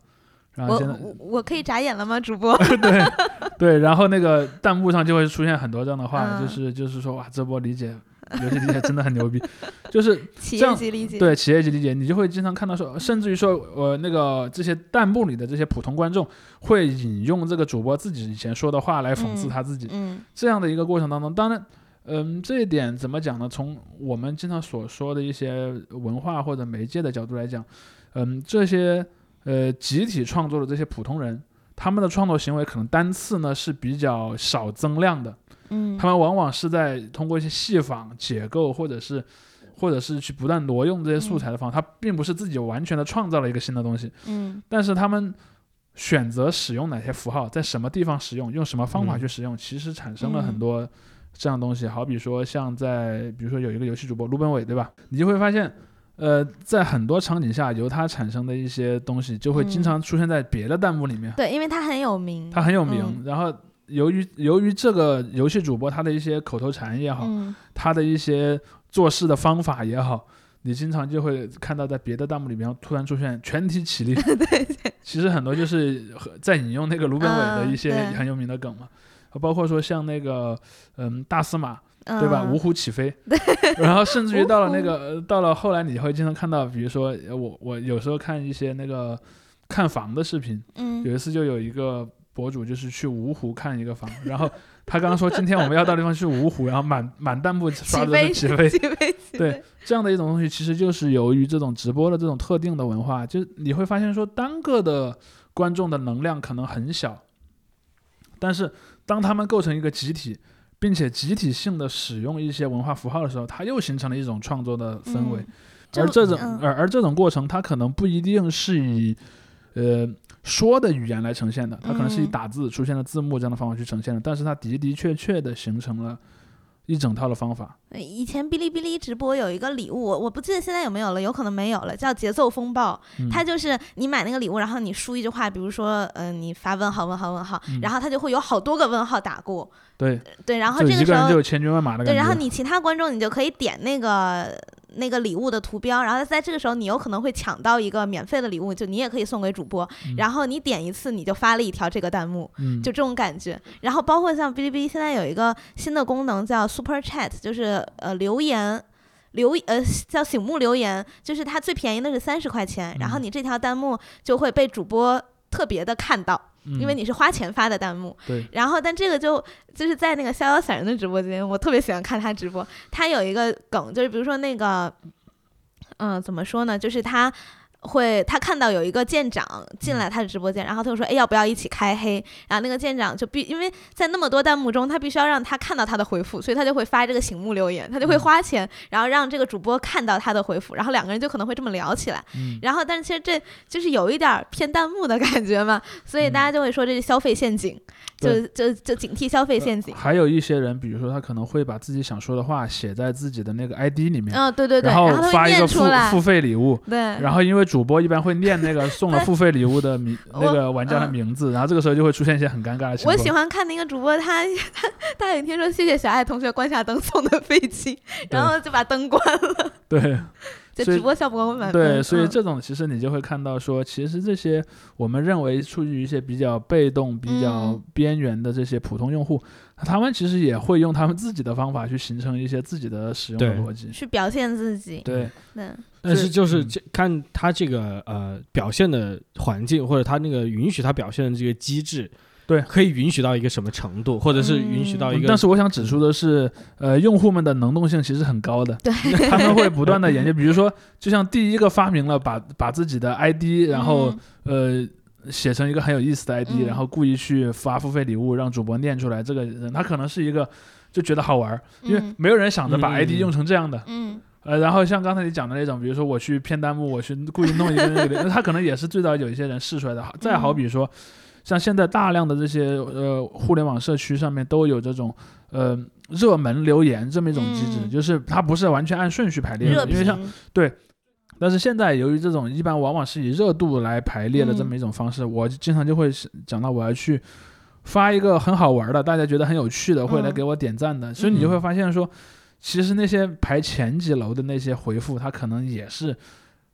然后我现在我我可以眨眼了吗，主播？对 对，然后那个弹幕上就会出现很多这样的话，嗯就是就是说哇，这波理解游戏理解真的很牛逼，就是 企这样业级理解，对企业级理解，你就会经常看到说，甚至于说，呃，那个这些弹幕里的这些普通观众会引用这个主播自己以前说的话来讽刺嗯他自己，嗯这样的一个过程当中，当然。嗯，这一点怎么讲呢？从我们经常所说的一些文化或者媒介的角度来讲，嗯，这些呃集体创作的这些普通人，他们的创作行为可能单次呢是比较少增量的，嗯，他们往往是在通过一些戏仿、解构，或者是或者是去不断挪用这些素材的方法，他并不是自己完全的创造了一个新的东西，嗯但是他们选择使用哪些符号，在什么地方使用，用什么方法嗯去使用，其实产生了嗯很多这样东西。好比说，像在比如说有一个游戏主播卢本伟，对吧？你就会发现。呃，在很多场景下，由它产生的一些东西，就会经嗯常出现在别的弹幕里面。对，因为他很有名，它很有名，嗯然后由于由于这个游戏主播他的一些口头禅也好，嗯他的一些做事的方法也好，你经常就会看到在别的弹幕里面突然出现全体起立。对对。其实很多就是在引用那个卢本伟的一些很有名的梗嘛，包括说像那个嗯大司马对吧？嗯五虎起飞。然后甚至于到了那个呃到了后来，你会经常看到，比如说呃我我有时候看一些那个看房的视频，嗯有一次就有一个博主就是去芜湖看一个房，然后他刚刚说今天我们要到地方去芜湖，然后满满弹幕刷的起飞。起飞，对，这样的一种东西，其实就是由于这种直播的这种特定的文化，就你会发现说单个的观众的能量可能很小，但是当他们构成一个集体，并且集体性的使用一些文化符号的时候，它又形成了一种创作的氛围。嗯而这种嗯而而这种过程，它可能不一定是以呃说的语言来呈现的，它可能是以嗯打字出现了字幕这样的方法去呈现的，但是它的的确确的形成了一整套的方法。呃以前哔哩哔哩直播有一个礼物，我我不记得现在有没有了，有可能没有了，叫节奏风暴。嗯它就是你买那个礼物，然后你输一句话，比如说，嗯、你发问号问号问号，嗯然后它就会有好多个问号打过，对，对，然后这个时候一个人就有千军万马的感觉。对，然后你其他观众你就可以点那个那个礼物的图标，然后在这个时候你有可能会抢到一个免费的礼物，就你也可以送给主播，嗯然后你点一次你就发了一条这个弹幕，嗯，就这种感觉。然后包括像哔哩哔哩现在有一个新的功能叫 Super Chat，就是呃留言。留呃叫醒目留言，就是它最便宜的是三十块钱，然后嗯你这条弹幕就会被主播特别的看到，因为嗯你是花钱发的弹幕。对，然后，但这个就就是在那个逍遥散人的直播间，我特别喜欢看他直播。他有一个梗，就是比如说那个，嗯、怎么说呢？就是他会他看到有一个舰长进来他的直播间，然后他就说：“哎，要不要一起开黑？”然后那个舰长就必因为在那么多弹幕中，他必须要让他看到他的回复，所以他就会发这个醒目留言，他就会嗯花钱，然后让这个主播看到他的回复，然后两个人就可能会这么聊起来。嗯然后，但是其实这就是有一点儿偏弹幕的感觉嘛，所以大家就会说这是消费陷阱，就就就警惕消费陷阱。还有一些人，比如说他可能会把自己想说的话写在自己的那个 ID 里面，嗯，对对对，然后发一个付付费礼物，对，然后因为主播一般会念那个送了付费礼物的名那个玩家的嗯名字，然后这个时候就会出现一些很尴尬的情况。我喜欢看那个主播，他 他他有一天说谢谢小爱同学关下灯送的飞机，然后就把灯关了，对。所以就直播效果会满分。对，所以嗯这种其实你就会看到说，其实这些我们认为处于一些比较被动、比较嗯。边缘的这些普通用户，他们其实也会用他们自己的方法去形成一些自己的使用的逻辑。去表现自己。对，对，但是就是嗯。这看他这个呃表现的环境，或者他那个允许他表现的这个机制，对。可以允许到一个什么程度，或者是允许到一个，嗯但是我想指出的是，呃，用户们的能动性其实很高的，对，他们会不断的研究，比如说，就像第一个发明了把把自己的 ID，然后、呃写成一个很有意思的 ID，、嗯。然后故意去发付费礼物让主播念出来，这个人他可能是一个就觉得好玩儿，因为嗯。没有人想着把嗯 ID 用成这样的。嗯。呃，然后像刚才你讲的那种，比如说我去骗弹幕，我去故意弄一个那个，那他可能也是最早有一些人试出来的。再好比说，像现在大量的这些呃互联网社区上面都有这种呃热门留言这么一种机制，嗯。就是它不是完全按顺序排列的，因为像评，但是现在由于这种一般往往是以热度来排列的这么一种方式，我经常就会是讲到我要去发一个很好玩的，大家觉得很有趣的，会来嗯给我点赞的，所以你就会发现说，其实那些排前几楼的那些回复，它可能也是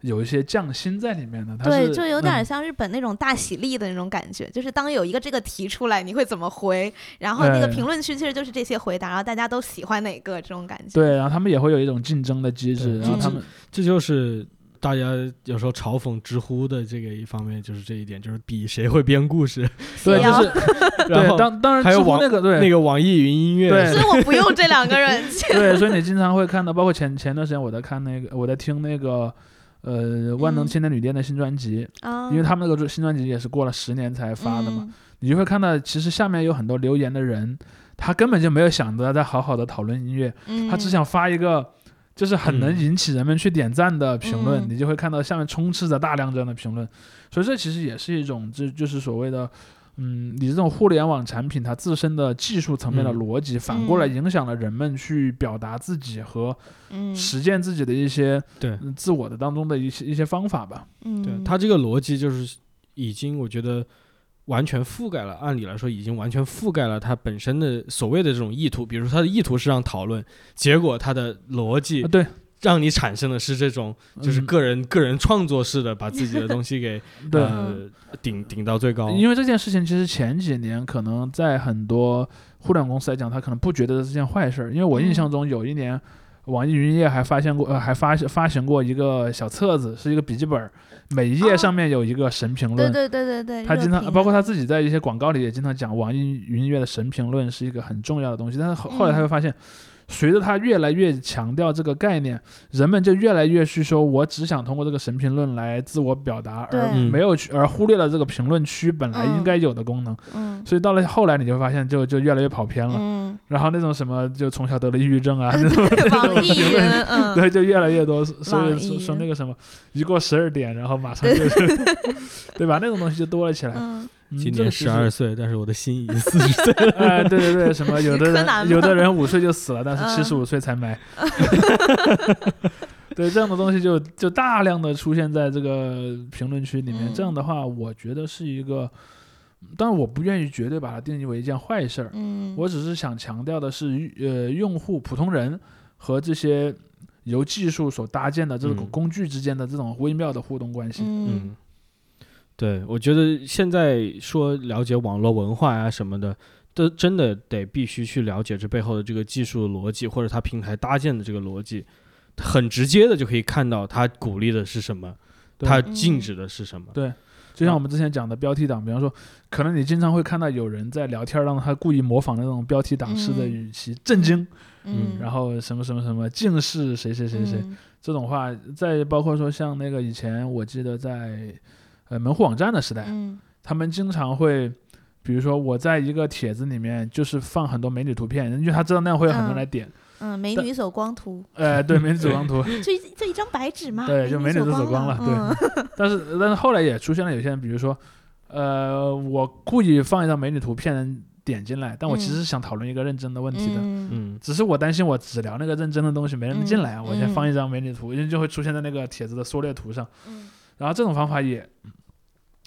有一些匠心在里面的。它对，就有点嗯像日本那种大喜力的那种感觉，就是当有一个这个题出来，你会怎么回？然后那个哎评论区其实就是这些回答，然后大家都喜欢哪个这种感觉。对，然后他们也会有一种竞争的机制，然后他们这就是大家有时候嘲讽知乎的这个一方面，就是这一点，就是比谁会编故事，对，要就是 然对，后当当然还有网那个对。那个网易云音乐，对。所以我不用这两个人。对，所以你经常会看到，包括前前段时间我在看那个，我在听那个，呃，万能嗯。青年旅店的新专辑，啊，因为他们那个新专辑也是过了十年才发的嘛，嗯。你就会看到，其实下面有很多留言的人，他根本就没有想着再好好的讨论音乐，嗯，他只想发一个。就是很能嗯。引起人们去点赞的评论，嗯你就会看到下面充斥着大量这样的评论，所以这其实也是一种，这就是所谓的，嗯，你这种互联网产品它自身的技术层面的嗯。逻辑，反过来嗯。影响了人们去表达自己和嗯。实践自己的一些对。嗯自我的当中的一些一些方法吧。嗯，对它这个逻辑就是已经，我觉得完全覆盖了。按理来说，已经完全覆盖了它本身的所谓的这种意图。比如说，它的意图是让讨论，结果它的逻辑啊，对，让你产生的是这种，就是嗯个人、个人创作式的把自己的东西给 对。呃顶顶到最高。因为这件事情，其实前几年可能在很多互联网公司来讲，他可能不觉得是件坏事儿。因为我印象中有一年，网易云音乐还发现过，呃，还发发行过一个小册子，是一个笔记本儿，每一页哦上面有一个神评论。对对对对对，他经常，包括他自己在一些广告里也经常讲，网易云音乐的神评论是一个很重要的东西。但是后后来他会发现，随着他越来越强调这个概念，人们就越来越去说，我只想通过这个神评论来自我表达，而没有去，而忽略了这个评论区本来应该有的功能。嗯所以到了后来，你就会发现就就越来越跑偏了。嗯，然后那种什么，就从小得了抑郁症啊，嗯，对，就越来越多。所以说说那个什么，一过十二点，然后马上就是，对吧？那种东西就多了起来。嗯，嗯今年十二岁，但是我的心已经四十岁了。哎，对对对，什么 有的人有的人五岁就死了，但是嗯七十五岁才埋。对，这样的东西就就大量的出现在这个评论区里面。嗯这样的话，我觉得是一个，当然我不愿意绝对把它定义为一件坏事儿。嗯，我只是想强调的是，呃，用户普通人和这些由技术所搭建的这种嗯工具之间的这种微妙的互动关系。嗯嗯，对，我觉得现在说了解网络文化呀、什么的，都真的得必须去了解这背后的这个技术逻辑，或者它平台搭建的这个逻辑，很直接的就可以看到它鼓励的是什么，对它禁止的是什么。对，就像我们之前讲的标题党，比方说，可能你经常会看到有人在聊天，让他故意模仿那种标题党式的嗯语气，震惊，嗯，然后什么什么什么，竟是谁谁谁谁、嗯这种话。再包括说像那个以前我记得在呃门户网站的时代，嗯他们经常会。比如说，我在一个帖子里面就是放很多美女图片，因为他知道那样会有很多人来点。嗯，美女走光图，呃，对，美女走光图，就一就一张白纸嘛，对就美女都走光了，对嗯 但是但是后来也出现了有些人，比如说，呃，我故意放一张美女图骗人点进来，但我其实是想讨论一个认真的问题的，嗯嗯，只是我担心我只聊那个认真的东西，没人进来啊，嗯我先放一张美女图，因为就会出现在那个帖子的缩略图上。嗯然后这种方法也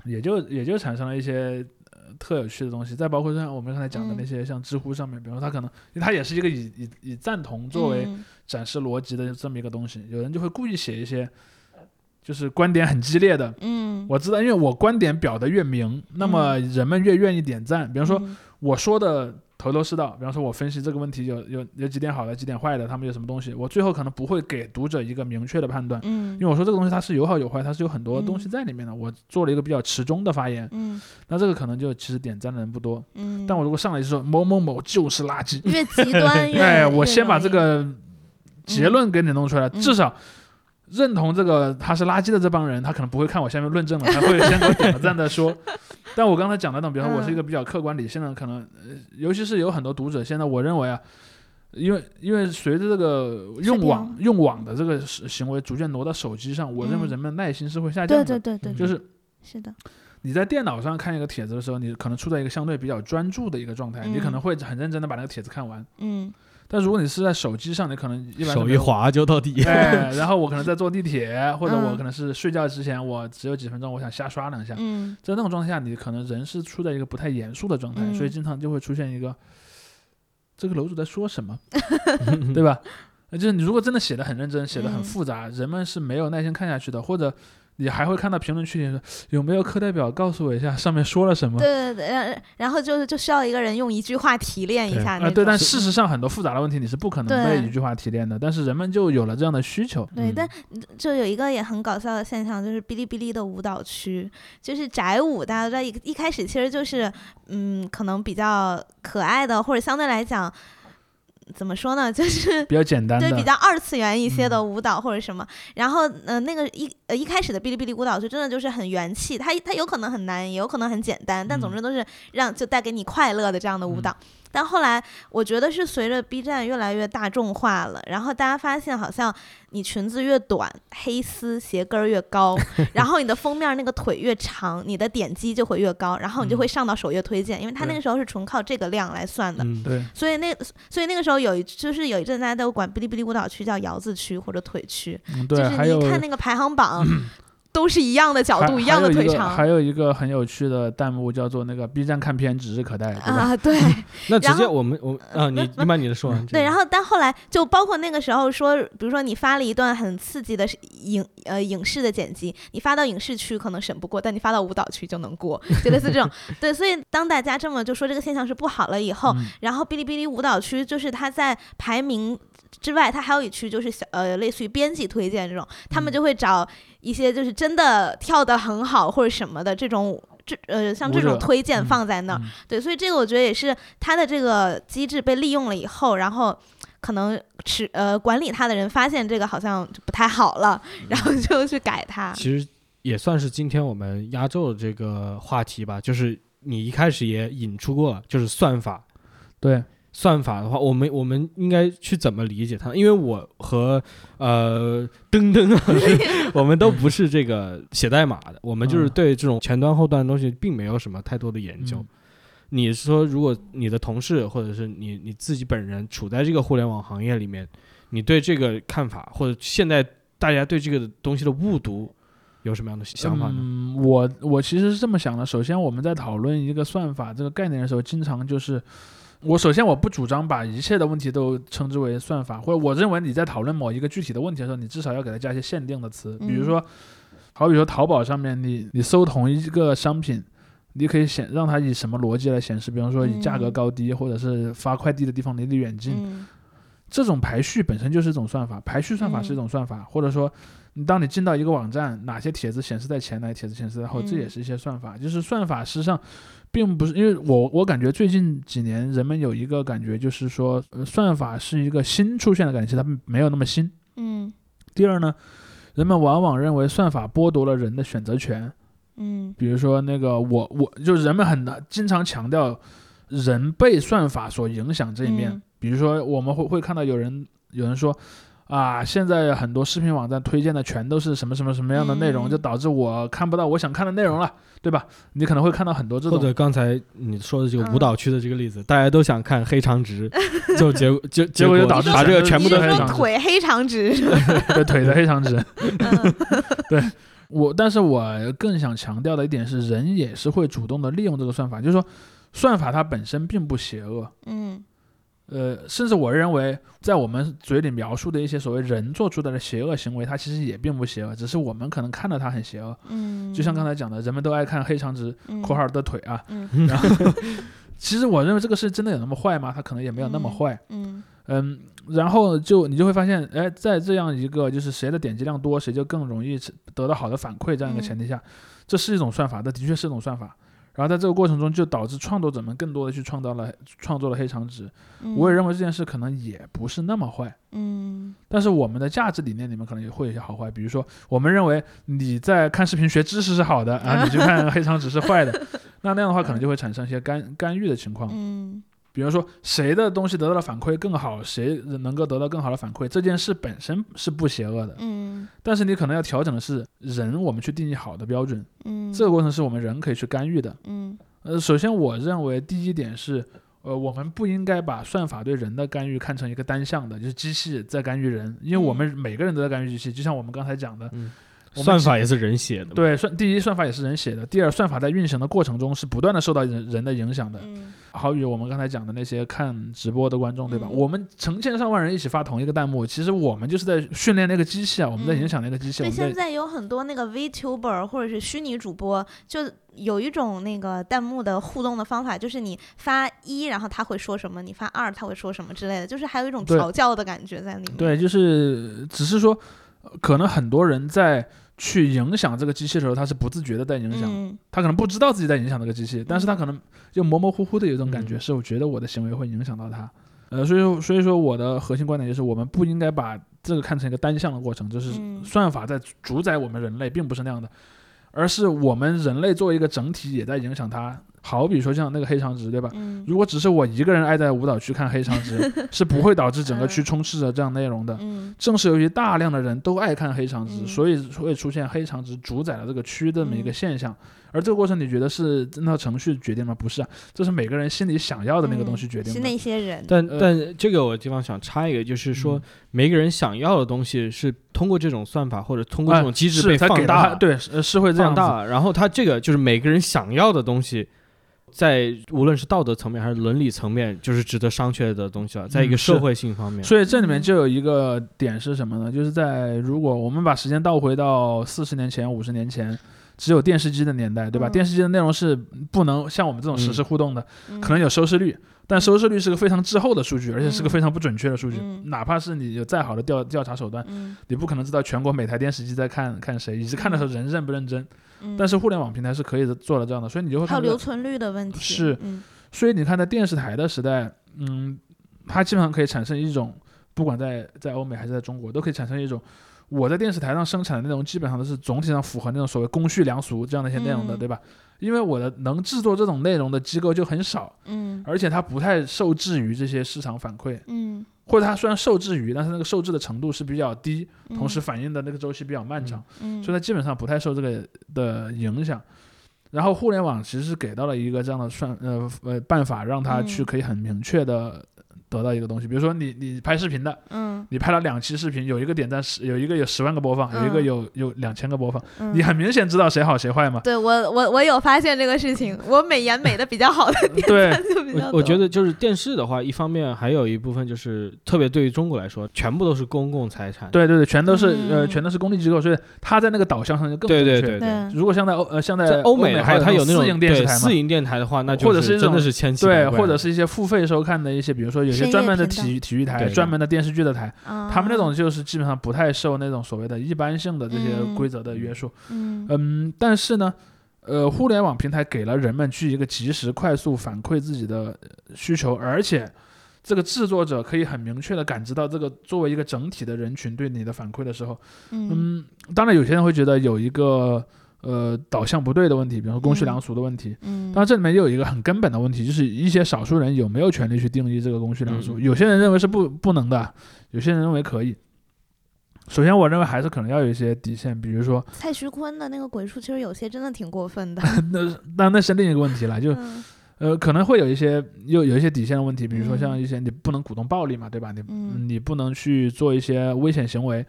也就也就产生了一些呃特有趣的东西。再包括像我们刚才讲的那嗯些，像知乎上面，比如说它可能，因为它也是一个以以以赞同作为嗯展示逻辑的这么一个东西，有人就会故意写一些就是观点很激烈的。嗯，我知道，因为我观点表得越明，那么人们越愿意点赞。比方说，嗯我说的头头是道，比方说我分析这个问题有有有几点好的，几点坏的，他们有什么东西，我最后可能不会给读者一个明确的判断，嗯，因为我说这个东西它是有好有坏，它是有很多东西在里面的。我做了一个比较持中的发言，嗯。那这个可能就其实点赞的人不多。嗯，但我如果上来就说某某某就是垃圾，越极端越，哎，我先把这个结论给你弄出来，嗯。至少认同这个他是垃圾的这帮人，他可能不会看我下面论证了，他会先给我点个赞再说。但我刚才讲的那种，比方说我是一个比较客观理性的，可能呃，尤其是有很多读者，现在我认为啊。因为因为随着这个用网用网的这个行行为逐渐挪到手机上，我认为嗯人们耐心是会下降的。对对对对，就是是的，你在电脑上看一个帖子的时候，你可能处在一个相对比较专注的一个状态，你可嗯能会很认真的把那个帖子看完。嗯但如果你是在手机上，你可能一般 手一滑就到底。哎，然后我可能在坐地铁，或者我嗯可能是睡觉之前，我只有几分钟，我想瞎刷两下。嗯在那种状态下，你可能人是处在一个不太严肃的状态，嗯所以经常就会出现一个这个楼主在说什么，对吧？呃就是你如果真的写的很认真，写的很嗯复杂，人们是没有耐心看下去的，或者你还会看到评论区里说有没有课代表告诉我一下上面说了什么？对对对，然然后就是就需要一个人用一句话提炼一下啊、对，但事实上很多复杂的问题你是不可能对被一句话提炼的，但是人们就有了这样的需求。对，嗯但就有一个也很搞笑的现象，就是哔哩哔哩的舞蹈区，就是宅舞，大家都知道一一开始其实就是，嗯，可能比较可爱的，或者相对来讲，怎么说呢，就是比较简单的，对比较二次元一些的嗯舞蹈或者什么。然后，呃，那个一呃一开始的哔哩哔哩舞蹈就真的就是很元气，它它有可能很难，也有可能很简单，但总嗯之都是让就带给你快乐的这样的舞蹈。但后来我觉得是随着 B 站越来越大众化了，然后大家发现好像你裙子越短，黑丝鞋跟儿越高，然后你的封面那个腿越长，你的点击就会越高，然后你就会上到首页推荐，因为它那个时候是纯靠这个量来算的。嗯，对，所以那所以那个时候有一就是有一阵大家都管哔哩哔哩舞蹈区叫摇子区或者腿区，嗯，就是你看那个排行榜，都是一样的角度，一样的腿长还有一个很有趣的弹幕叫做那个 B 站看片指日可待，对吧？啊，对。那直接我们我啊，你你把你的说完。对，然后后但后来就包括那个时候说，比如说你发了一段很刺激的影呃影视的剪辑，你发到影视区可能审不过，但你发到舞蹈区就能过，就类似这种。对，所以当大家这么就说这个现象是不好了以后，嗯然后哔哩哔哩舞蹈区就是它在排名之外，它还有一区就是小呃类似于编辑推荐这种，他们嗯就会找一些就是真的跳得很好或者什么的这种。这呃，像这种推荐嗯放在那儿，嗯对，所以这个我觉得也是它的这个机制被利用了以后，然后可能持呃管理它的人发现这个好像不太好了，然后就去改它。其实也算是今天我们压轴的这个话题吧，就是你一开始也引出过了，就是算法。对，算法的话，我们我们应该去怎么理解它？因为我和呃噔噔啊，我们都不是这个写代码的，我们就是嗯对这种前端后端的东西并没有什么太多的研究。嗯你说，如果你的同事或者是你你自己本人处在这个互联网行业里面，你对这个看法，或者现在大家对这个东西的误读有什么样的想法呢？嗯，我我其实是这么想的。首先，我们在讨论一个算法这个概念的时候，经常就是我首先我不主张把一切的问题都称之为算法，或者我认为你在讨论某一个具体的问题的时候，你至少要给它加一些限定的词，比如嗯说，好比说淘宝上面你你搜同一个商品。你可以显让它以什么逻辑来显示？比方说以价格嗯高低，或者是发快递的地方离你远近，嗯这种排序本身就是一种算法，排序算法是一种算法，或者说，你当你进到一个网站，哪些帖子显示在前，哪些帖子显示在后，这也嗯是一些算法。就是算法实际上并不是，因为我我感觉最近几年人们有一个感觉，就是说，呃算法是一个新出现的概念，其实它没有那么新。嗯。第二呢，人们往往认为算法剥夺了人的选择权，嗯。比如说那个我我就是人们很难经常强调人被算法所影响这一面，嗯。比如说我们会会看到有人有人说啊，现在很多视频网站推荐的全都是什么什么什么样的内容，嗯就导致我看不到我想看的内容了，对吧？你可能会看到很多这或者刚才你说的这个嗯舞蹈区的这个例子，大家都想看黑长直，就结就 结果就导致把这个全全部都黑长直腿黑长直？对腿的黑长直。对我，但是我更想强调的一点是，人也是会主动的利用这个算法，就是说，算法它本身并不邪恶，嗯呃，甚至我认为，在我们嘴里描述的一些所谓人做出的邪恶行为，它其实也并不邪恶，只是我们可能看到它很邪恶。嗯，就像刚才讲的，人们都爱看黑长直嗯（括号的腿啊），嗯然后其实我认为这个事真的有那么坏吗？它可能也没有那么嗯坏。嗯嗯，然后就你就会发现，哎，在这样一个就是谁的点击量多，谁就更容易得到好的反馈这样一个前提下，这是一种算法，这的确是一种算法。然后在这个过程中，就导致创作者们更多的去创造了创作了黑长直。嗯，我也认为这件事可能也不是那么坏，嗯但是我们的价值理念里面可能也会有一些好坏。比如说，我们认为你在看视频学知识是好的，啊，你去看黑长直是坏的，那那样的话可能就会产生一些干干预的情况。嗯比如说谁的东西得到了反馈更好，谁能够得到更好的反馈，这件事本身是不邪恶的。嗯。但是你可能要调整的是人，我们去定义好的标准，嗯，这个过程是我们人可以去干预的。嗯。呃，首先我认为第一点是，呃，我们不应该把算法对人的干预看成一个单向的，就是机器在干预人，因为我们每个人都在干预机器，就像我们刚才讲的，算法也是人写的，对算第一算法也是人写的，第二算法在运行的过程中是不断的受到人人的影响的。嗯好比我们刚才讲的那些看直播的观众，对吧？嗯我们成千上万人一起发同一个弹幕，其实我们就是在训练那个机器啊，我们在影响那个机器，对，现在有很多那个 VTuber 或者是虚拟主播，就有一种那个弹幕的互动的方法，就是你发一，然后他会说什么；你发二，他会说什么之类的，就是还有一种调教的感觉在里面。对，就是只是说，呃可能很多人在去影响这个机器的时候，他是不自觉的在影响，嗯。他可能不知道自己在影响这个机器，但是他可能就模模糊糊的有一种感觉，嗯是我觉得我的行为会影响到他。呃，所以说，所以说我的核心观点就是，我们不应该把这个看成一个单向的过程，就是嗯。算法在主宰我们人类，并不是那样的，而是我们人类作为一个整体也在影响它。好比说像那个黑长直，对吧？嗯如果只是我一个人爱在舞蹈区看黑长直，是不会导致整个区嗯充斥着这样内容的。嗯正是由于大量的人都爱看黑长直，嗯所以会出现黑长直主宰了这个区这么一个嗯现象。而这个过程，你觉得是那套程序决定吗？不是啊，这是每个人心里想要的那个东西决定的。嗯是那些人。但呃但这个我地方想插一个，就是说嗯每个人想要的东西是通过这种算法或者通过啊这种机制是被放他给大，对，是是会这样大，然后它这个就是每个人想要的东西，在无论是道德层面还是伦理层面，就是值得商榷的东西了。在一个社会性方面，所以这里面嗯就有一个点是什么呢？就是在如果我们把时间倒回到四十年前、五十年前，只有电视机的年代，对吧？嗯电视机的内容是不能像我们这种实时互动的，嗯可能有收视率，但收视率是个非常滞后的数据，而且是个嗯非常不准确的数据。嗯哪怕是你有再好的调调查手段，嗯你不可能知道全国每台电视机在看看谁，以及看的时候人认不认真。嗯，但是互联网平台是可以做到这样的，所以你就会看到还有留，存率的问题。是嗯所以你看在电视台的时代，嗯，它基本上可以产生一种，不管在在欧美还是在中国，都可以产生一种。我在电视台上生产的内容，基本上都是总体上符合那种所谓公序良俗这样的一些内容的，嗯。对吧？因为我的能制作这种内容的机构就很少，嗯。而且它不太受制于这些市场反馈，嗯，或者它虽然受制于，但是那个受制的程度是比较低，嗯同时反应的那个周期比较漫长，嗯，所以它基本上不太受这个的影响。然后互联网其实是给到了一个这样的算呃呃办法，让它去嗯可以很明确的得到一个东西，比如说你你拍视频的，嗯。你拍了两期视频，有一个点赞十，有一个有十万个播放，有一个嗯。有有两千个播放，嗯。你很明显知道谁好谁坏嘛。对我我我有发现这个事情，我美颜美的比较好的点对赞就比较我我觉得就是电视的话，一方面还有一部分就是，特别对于中国来说，全部都是公共财产。对对对，全都是、呃嗯全都是公立机构，所以它在那个导向上就更对正确。对对对如果像在欧呃像在在欧美，还有它有那种私营电视对台嘛私，营电台的话，那就或者是真的是千奇对，百怪的。或者是一些付费收看的一些，比如说有些专门的体育体育台、专门的电视剧的台，啊。他们那种就是基本上不太受那种所谓的一般性的这些嗯规则的约束。嗯。嗯，但是呢，呃，互联网平台给了人们去一个及时、快速反馈自己的呃需求，而且这个制作者可以很明确的感知到这个作为一个整体的人群对你的反馈的时候，嗯。嗯，当然有些人会觉得有一个呃导向不对的问题，比如说公序嗯良俗的问题。嗯，当然，这里面又有一个很根本的问题，就是一些少数人有没有权利去定义这个公序良俗？嗯有些人认为是不不能的，有些人认为可以。首先，我认为还是可能要有一些底线，比如说，蔡徐坤的那个鬼畜，其实有些真的挺过分的。那那那是另一个问题了，就嗯呃可能会有一些又有一些底线的问题，比如说嗯像一些你不能鼓动暴力嘛，对吧？你嗯你不能去做一些危险行为。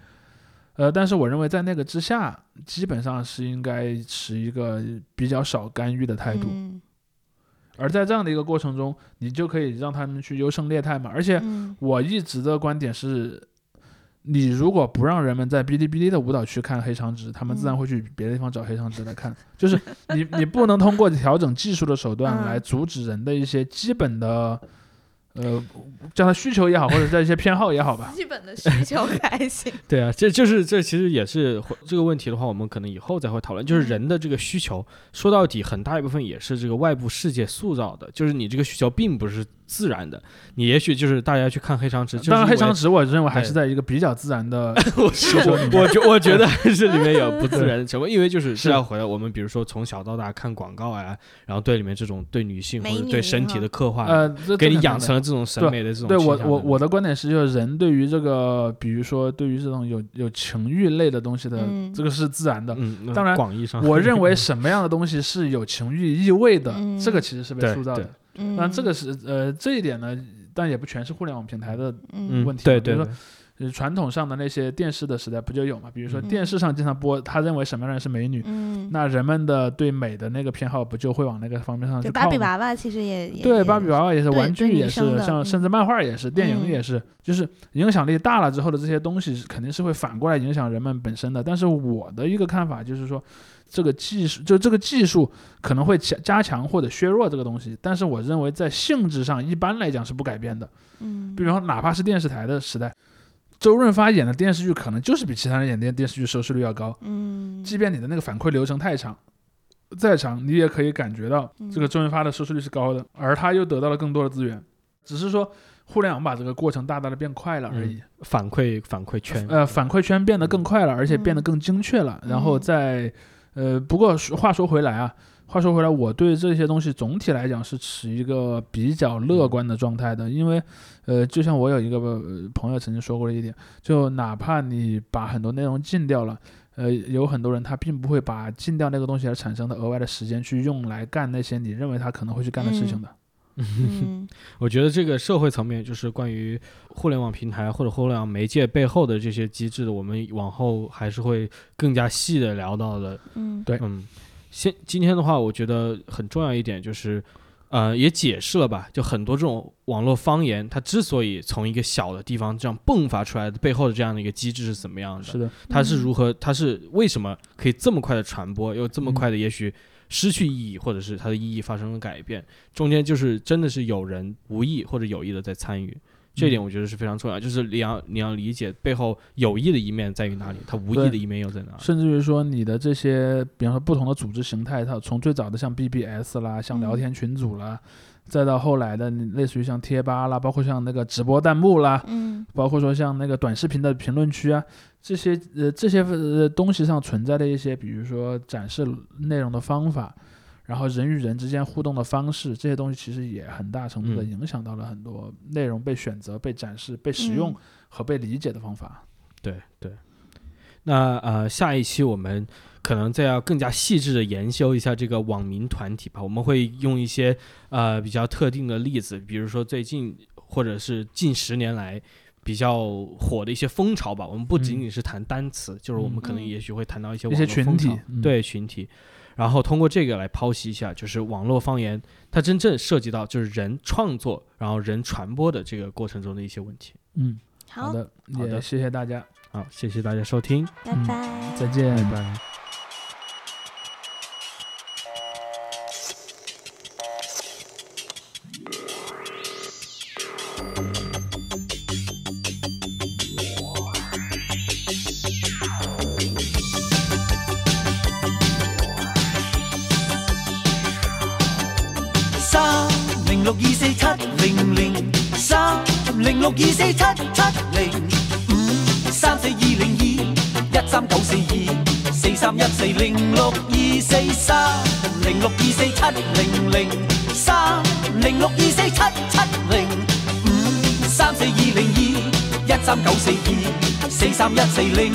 呃，但是我认为在那个之下，基本上是应该持一个比较少干预的态度。嗯而在这样的一个过程中，你就可以让他们去优胜劣汰嘛。而且嗯我一直的观点是，你如果不让人们在哔哩哔哩的舞蹈区看黑长直，他们自然嗯会去别的地方找黑长直来看。就是你你不能通过调整技术的手段嗯来阻止人的一些基本的。呃，叫他需求也好，或者叫一些偏好也好吧，基本的需求 还行。对啊，这就是这其实也是会这个问题的话，我们可能以后再会讨论。就是嗯人的这个需求，说到底很大一部分也是这个外部世界塑造的，就是你这个需求并不是自然的，你也许就是大家去看黑长直，当然，黑长直我认为还是在一个比较自然的 我需求里面。我觉我觉得还是里面有不自然的成分，因为就是是是要回来我们比如说从小到大看广告啊，然后对里面这种对女性或者对身体的刻画，呃，给你养成了这种审美的这种对我我我的观点是，就是人对于这个，比如说对于这种有有情欲类的东西的，嗯。这个是自然的。嗯，当然广义上，我认为什么样的东西是有情欲意味的，嗯。这个其实是被塑造的。对。嗯，但这个是呃这一点呢，但也不全是互联网平台的。嗯嗯问题对对对嘛比如说，呃传统上的那些电视的时代不就有嘛？比如说嗯电视上经常播，他认为什么样的人是美女，嗯，那人们的对美的那个偏好不就会往那个方面上去对芭比？娃娃其实也也对，芭比娃娃也是，玩具也是，像甚至漫画也是，电影嗯也是，就是影响力大了之后的这些东西，肯定是会反过来影响人们本身的。但是我的一个看法就是说，这个技术就这个技术可能会加加强或者削弱这个东西，但是我认为在性质上一般来讲是不改变的。嗯，比如说，哪怕是电视台的时代，周润发演的电视剧可能就是比其他人演的电视剧收视率要高，嗯，即便你的那个反馈流程太长。再长，你也可以感觉到这个周润发的收视率是高的，而他又得到了更多的资源，只是说互联网把这个过程大大的变快了而已。反馈反馈圈，呃，反馈圈变得更快了，而且变得更精确了。然后嗯在呃，不过话说回来啊，话说回来，我对这些东西总体来讲是持一个比较乐观的状态的，因为呃，就像我有一个、呃朋友曾经说过的一点，就哪怕你把很多内容禁掉了。呃，有很多人他并不会把禁掉那个东西而产生的额外的时间去用来干那些你认为他可能会去干的事情的。嗯 我觉得这个社会层面就是关于互联网平台或者互联网媒介背后的这些机制的，我们往后还是会更加细的聊到的。嗯。对。嗯，现今天的话，我觉得很重要一点就是，呃，也解释了吧，就很多这种网络方言，它之所以从一个小的地方这样迸发出来的背后的这样的一个机制是怎么样的？是的，它是如何，它是为什么可以这么快的传播，又这么嗯。快的也许失去意义，或者是它的意义发生了改变，中间就是真的是有人无意或者有意的在参与。这一点嗯我觉得是非常重要，就是你要你要理解背后有意的一面在于哪里，它无意的一面又在哪里。甚至于说你的这些，比方说不同的组织形态，它从最早的像 BBS 啦，像聊嗯天群组啦，再到后来的类似于像贴吧啦，包括像那个直播弹幕啦，嗯包括说像那个短视频的评论区啊，这些呃这些呃东西上存在的一些，比如说展示内容的方法，然后人与人之间互动的方式，这些东西其实也很大程度的嗯影响到了很多内容被选择、被展示、被使用嗯和被理解的方法。对对。那呃，下一期我们可能再要更加细致的研究一下这个网民团体吧。我们会用一些呃比较特定的例子，比如说最近或者是近十年来比较火的一些风潮吧。我们不仅嗯仅是谈单词，就是我们可能嗯也许会谈到一些一些网络风潮群体嗯对群体。然后通过这个来剖析一下，就是网络方言它真正涉及到就是人创作，然后人传播的这个过程中的一些问题。嗯，好，的，好的谢谢大家，好，谢谢大家收听，嗯拜拜。再见，拜拜。三一四零。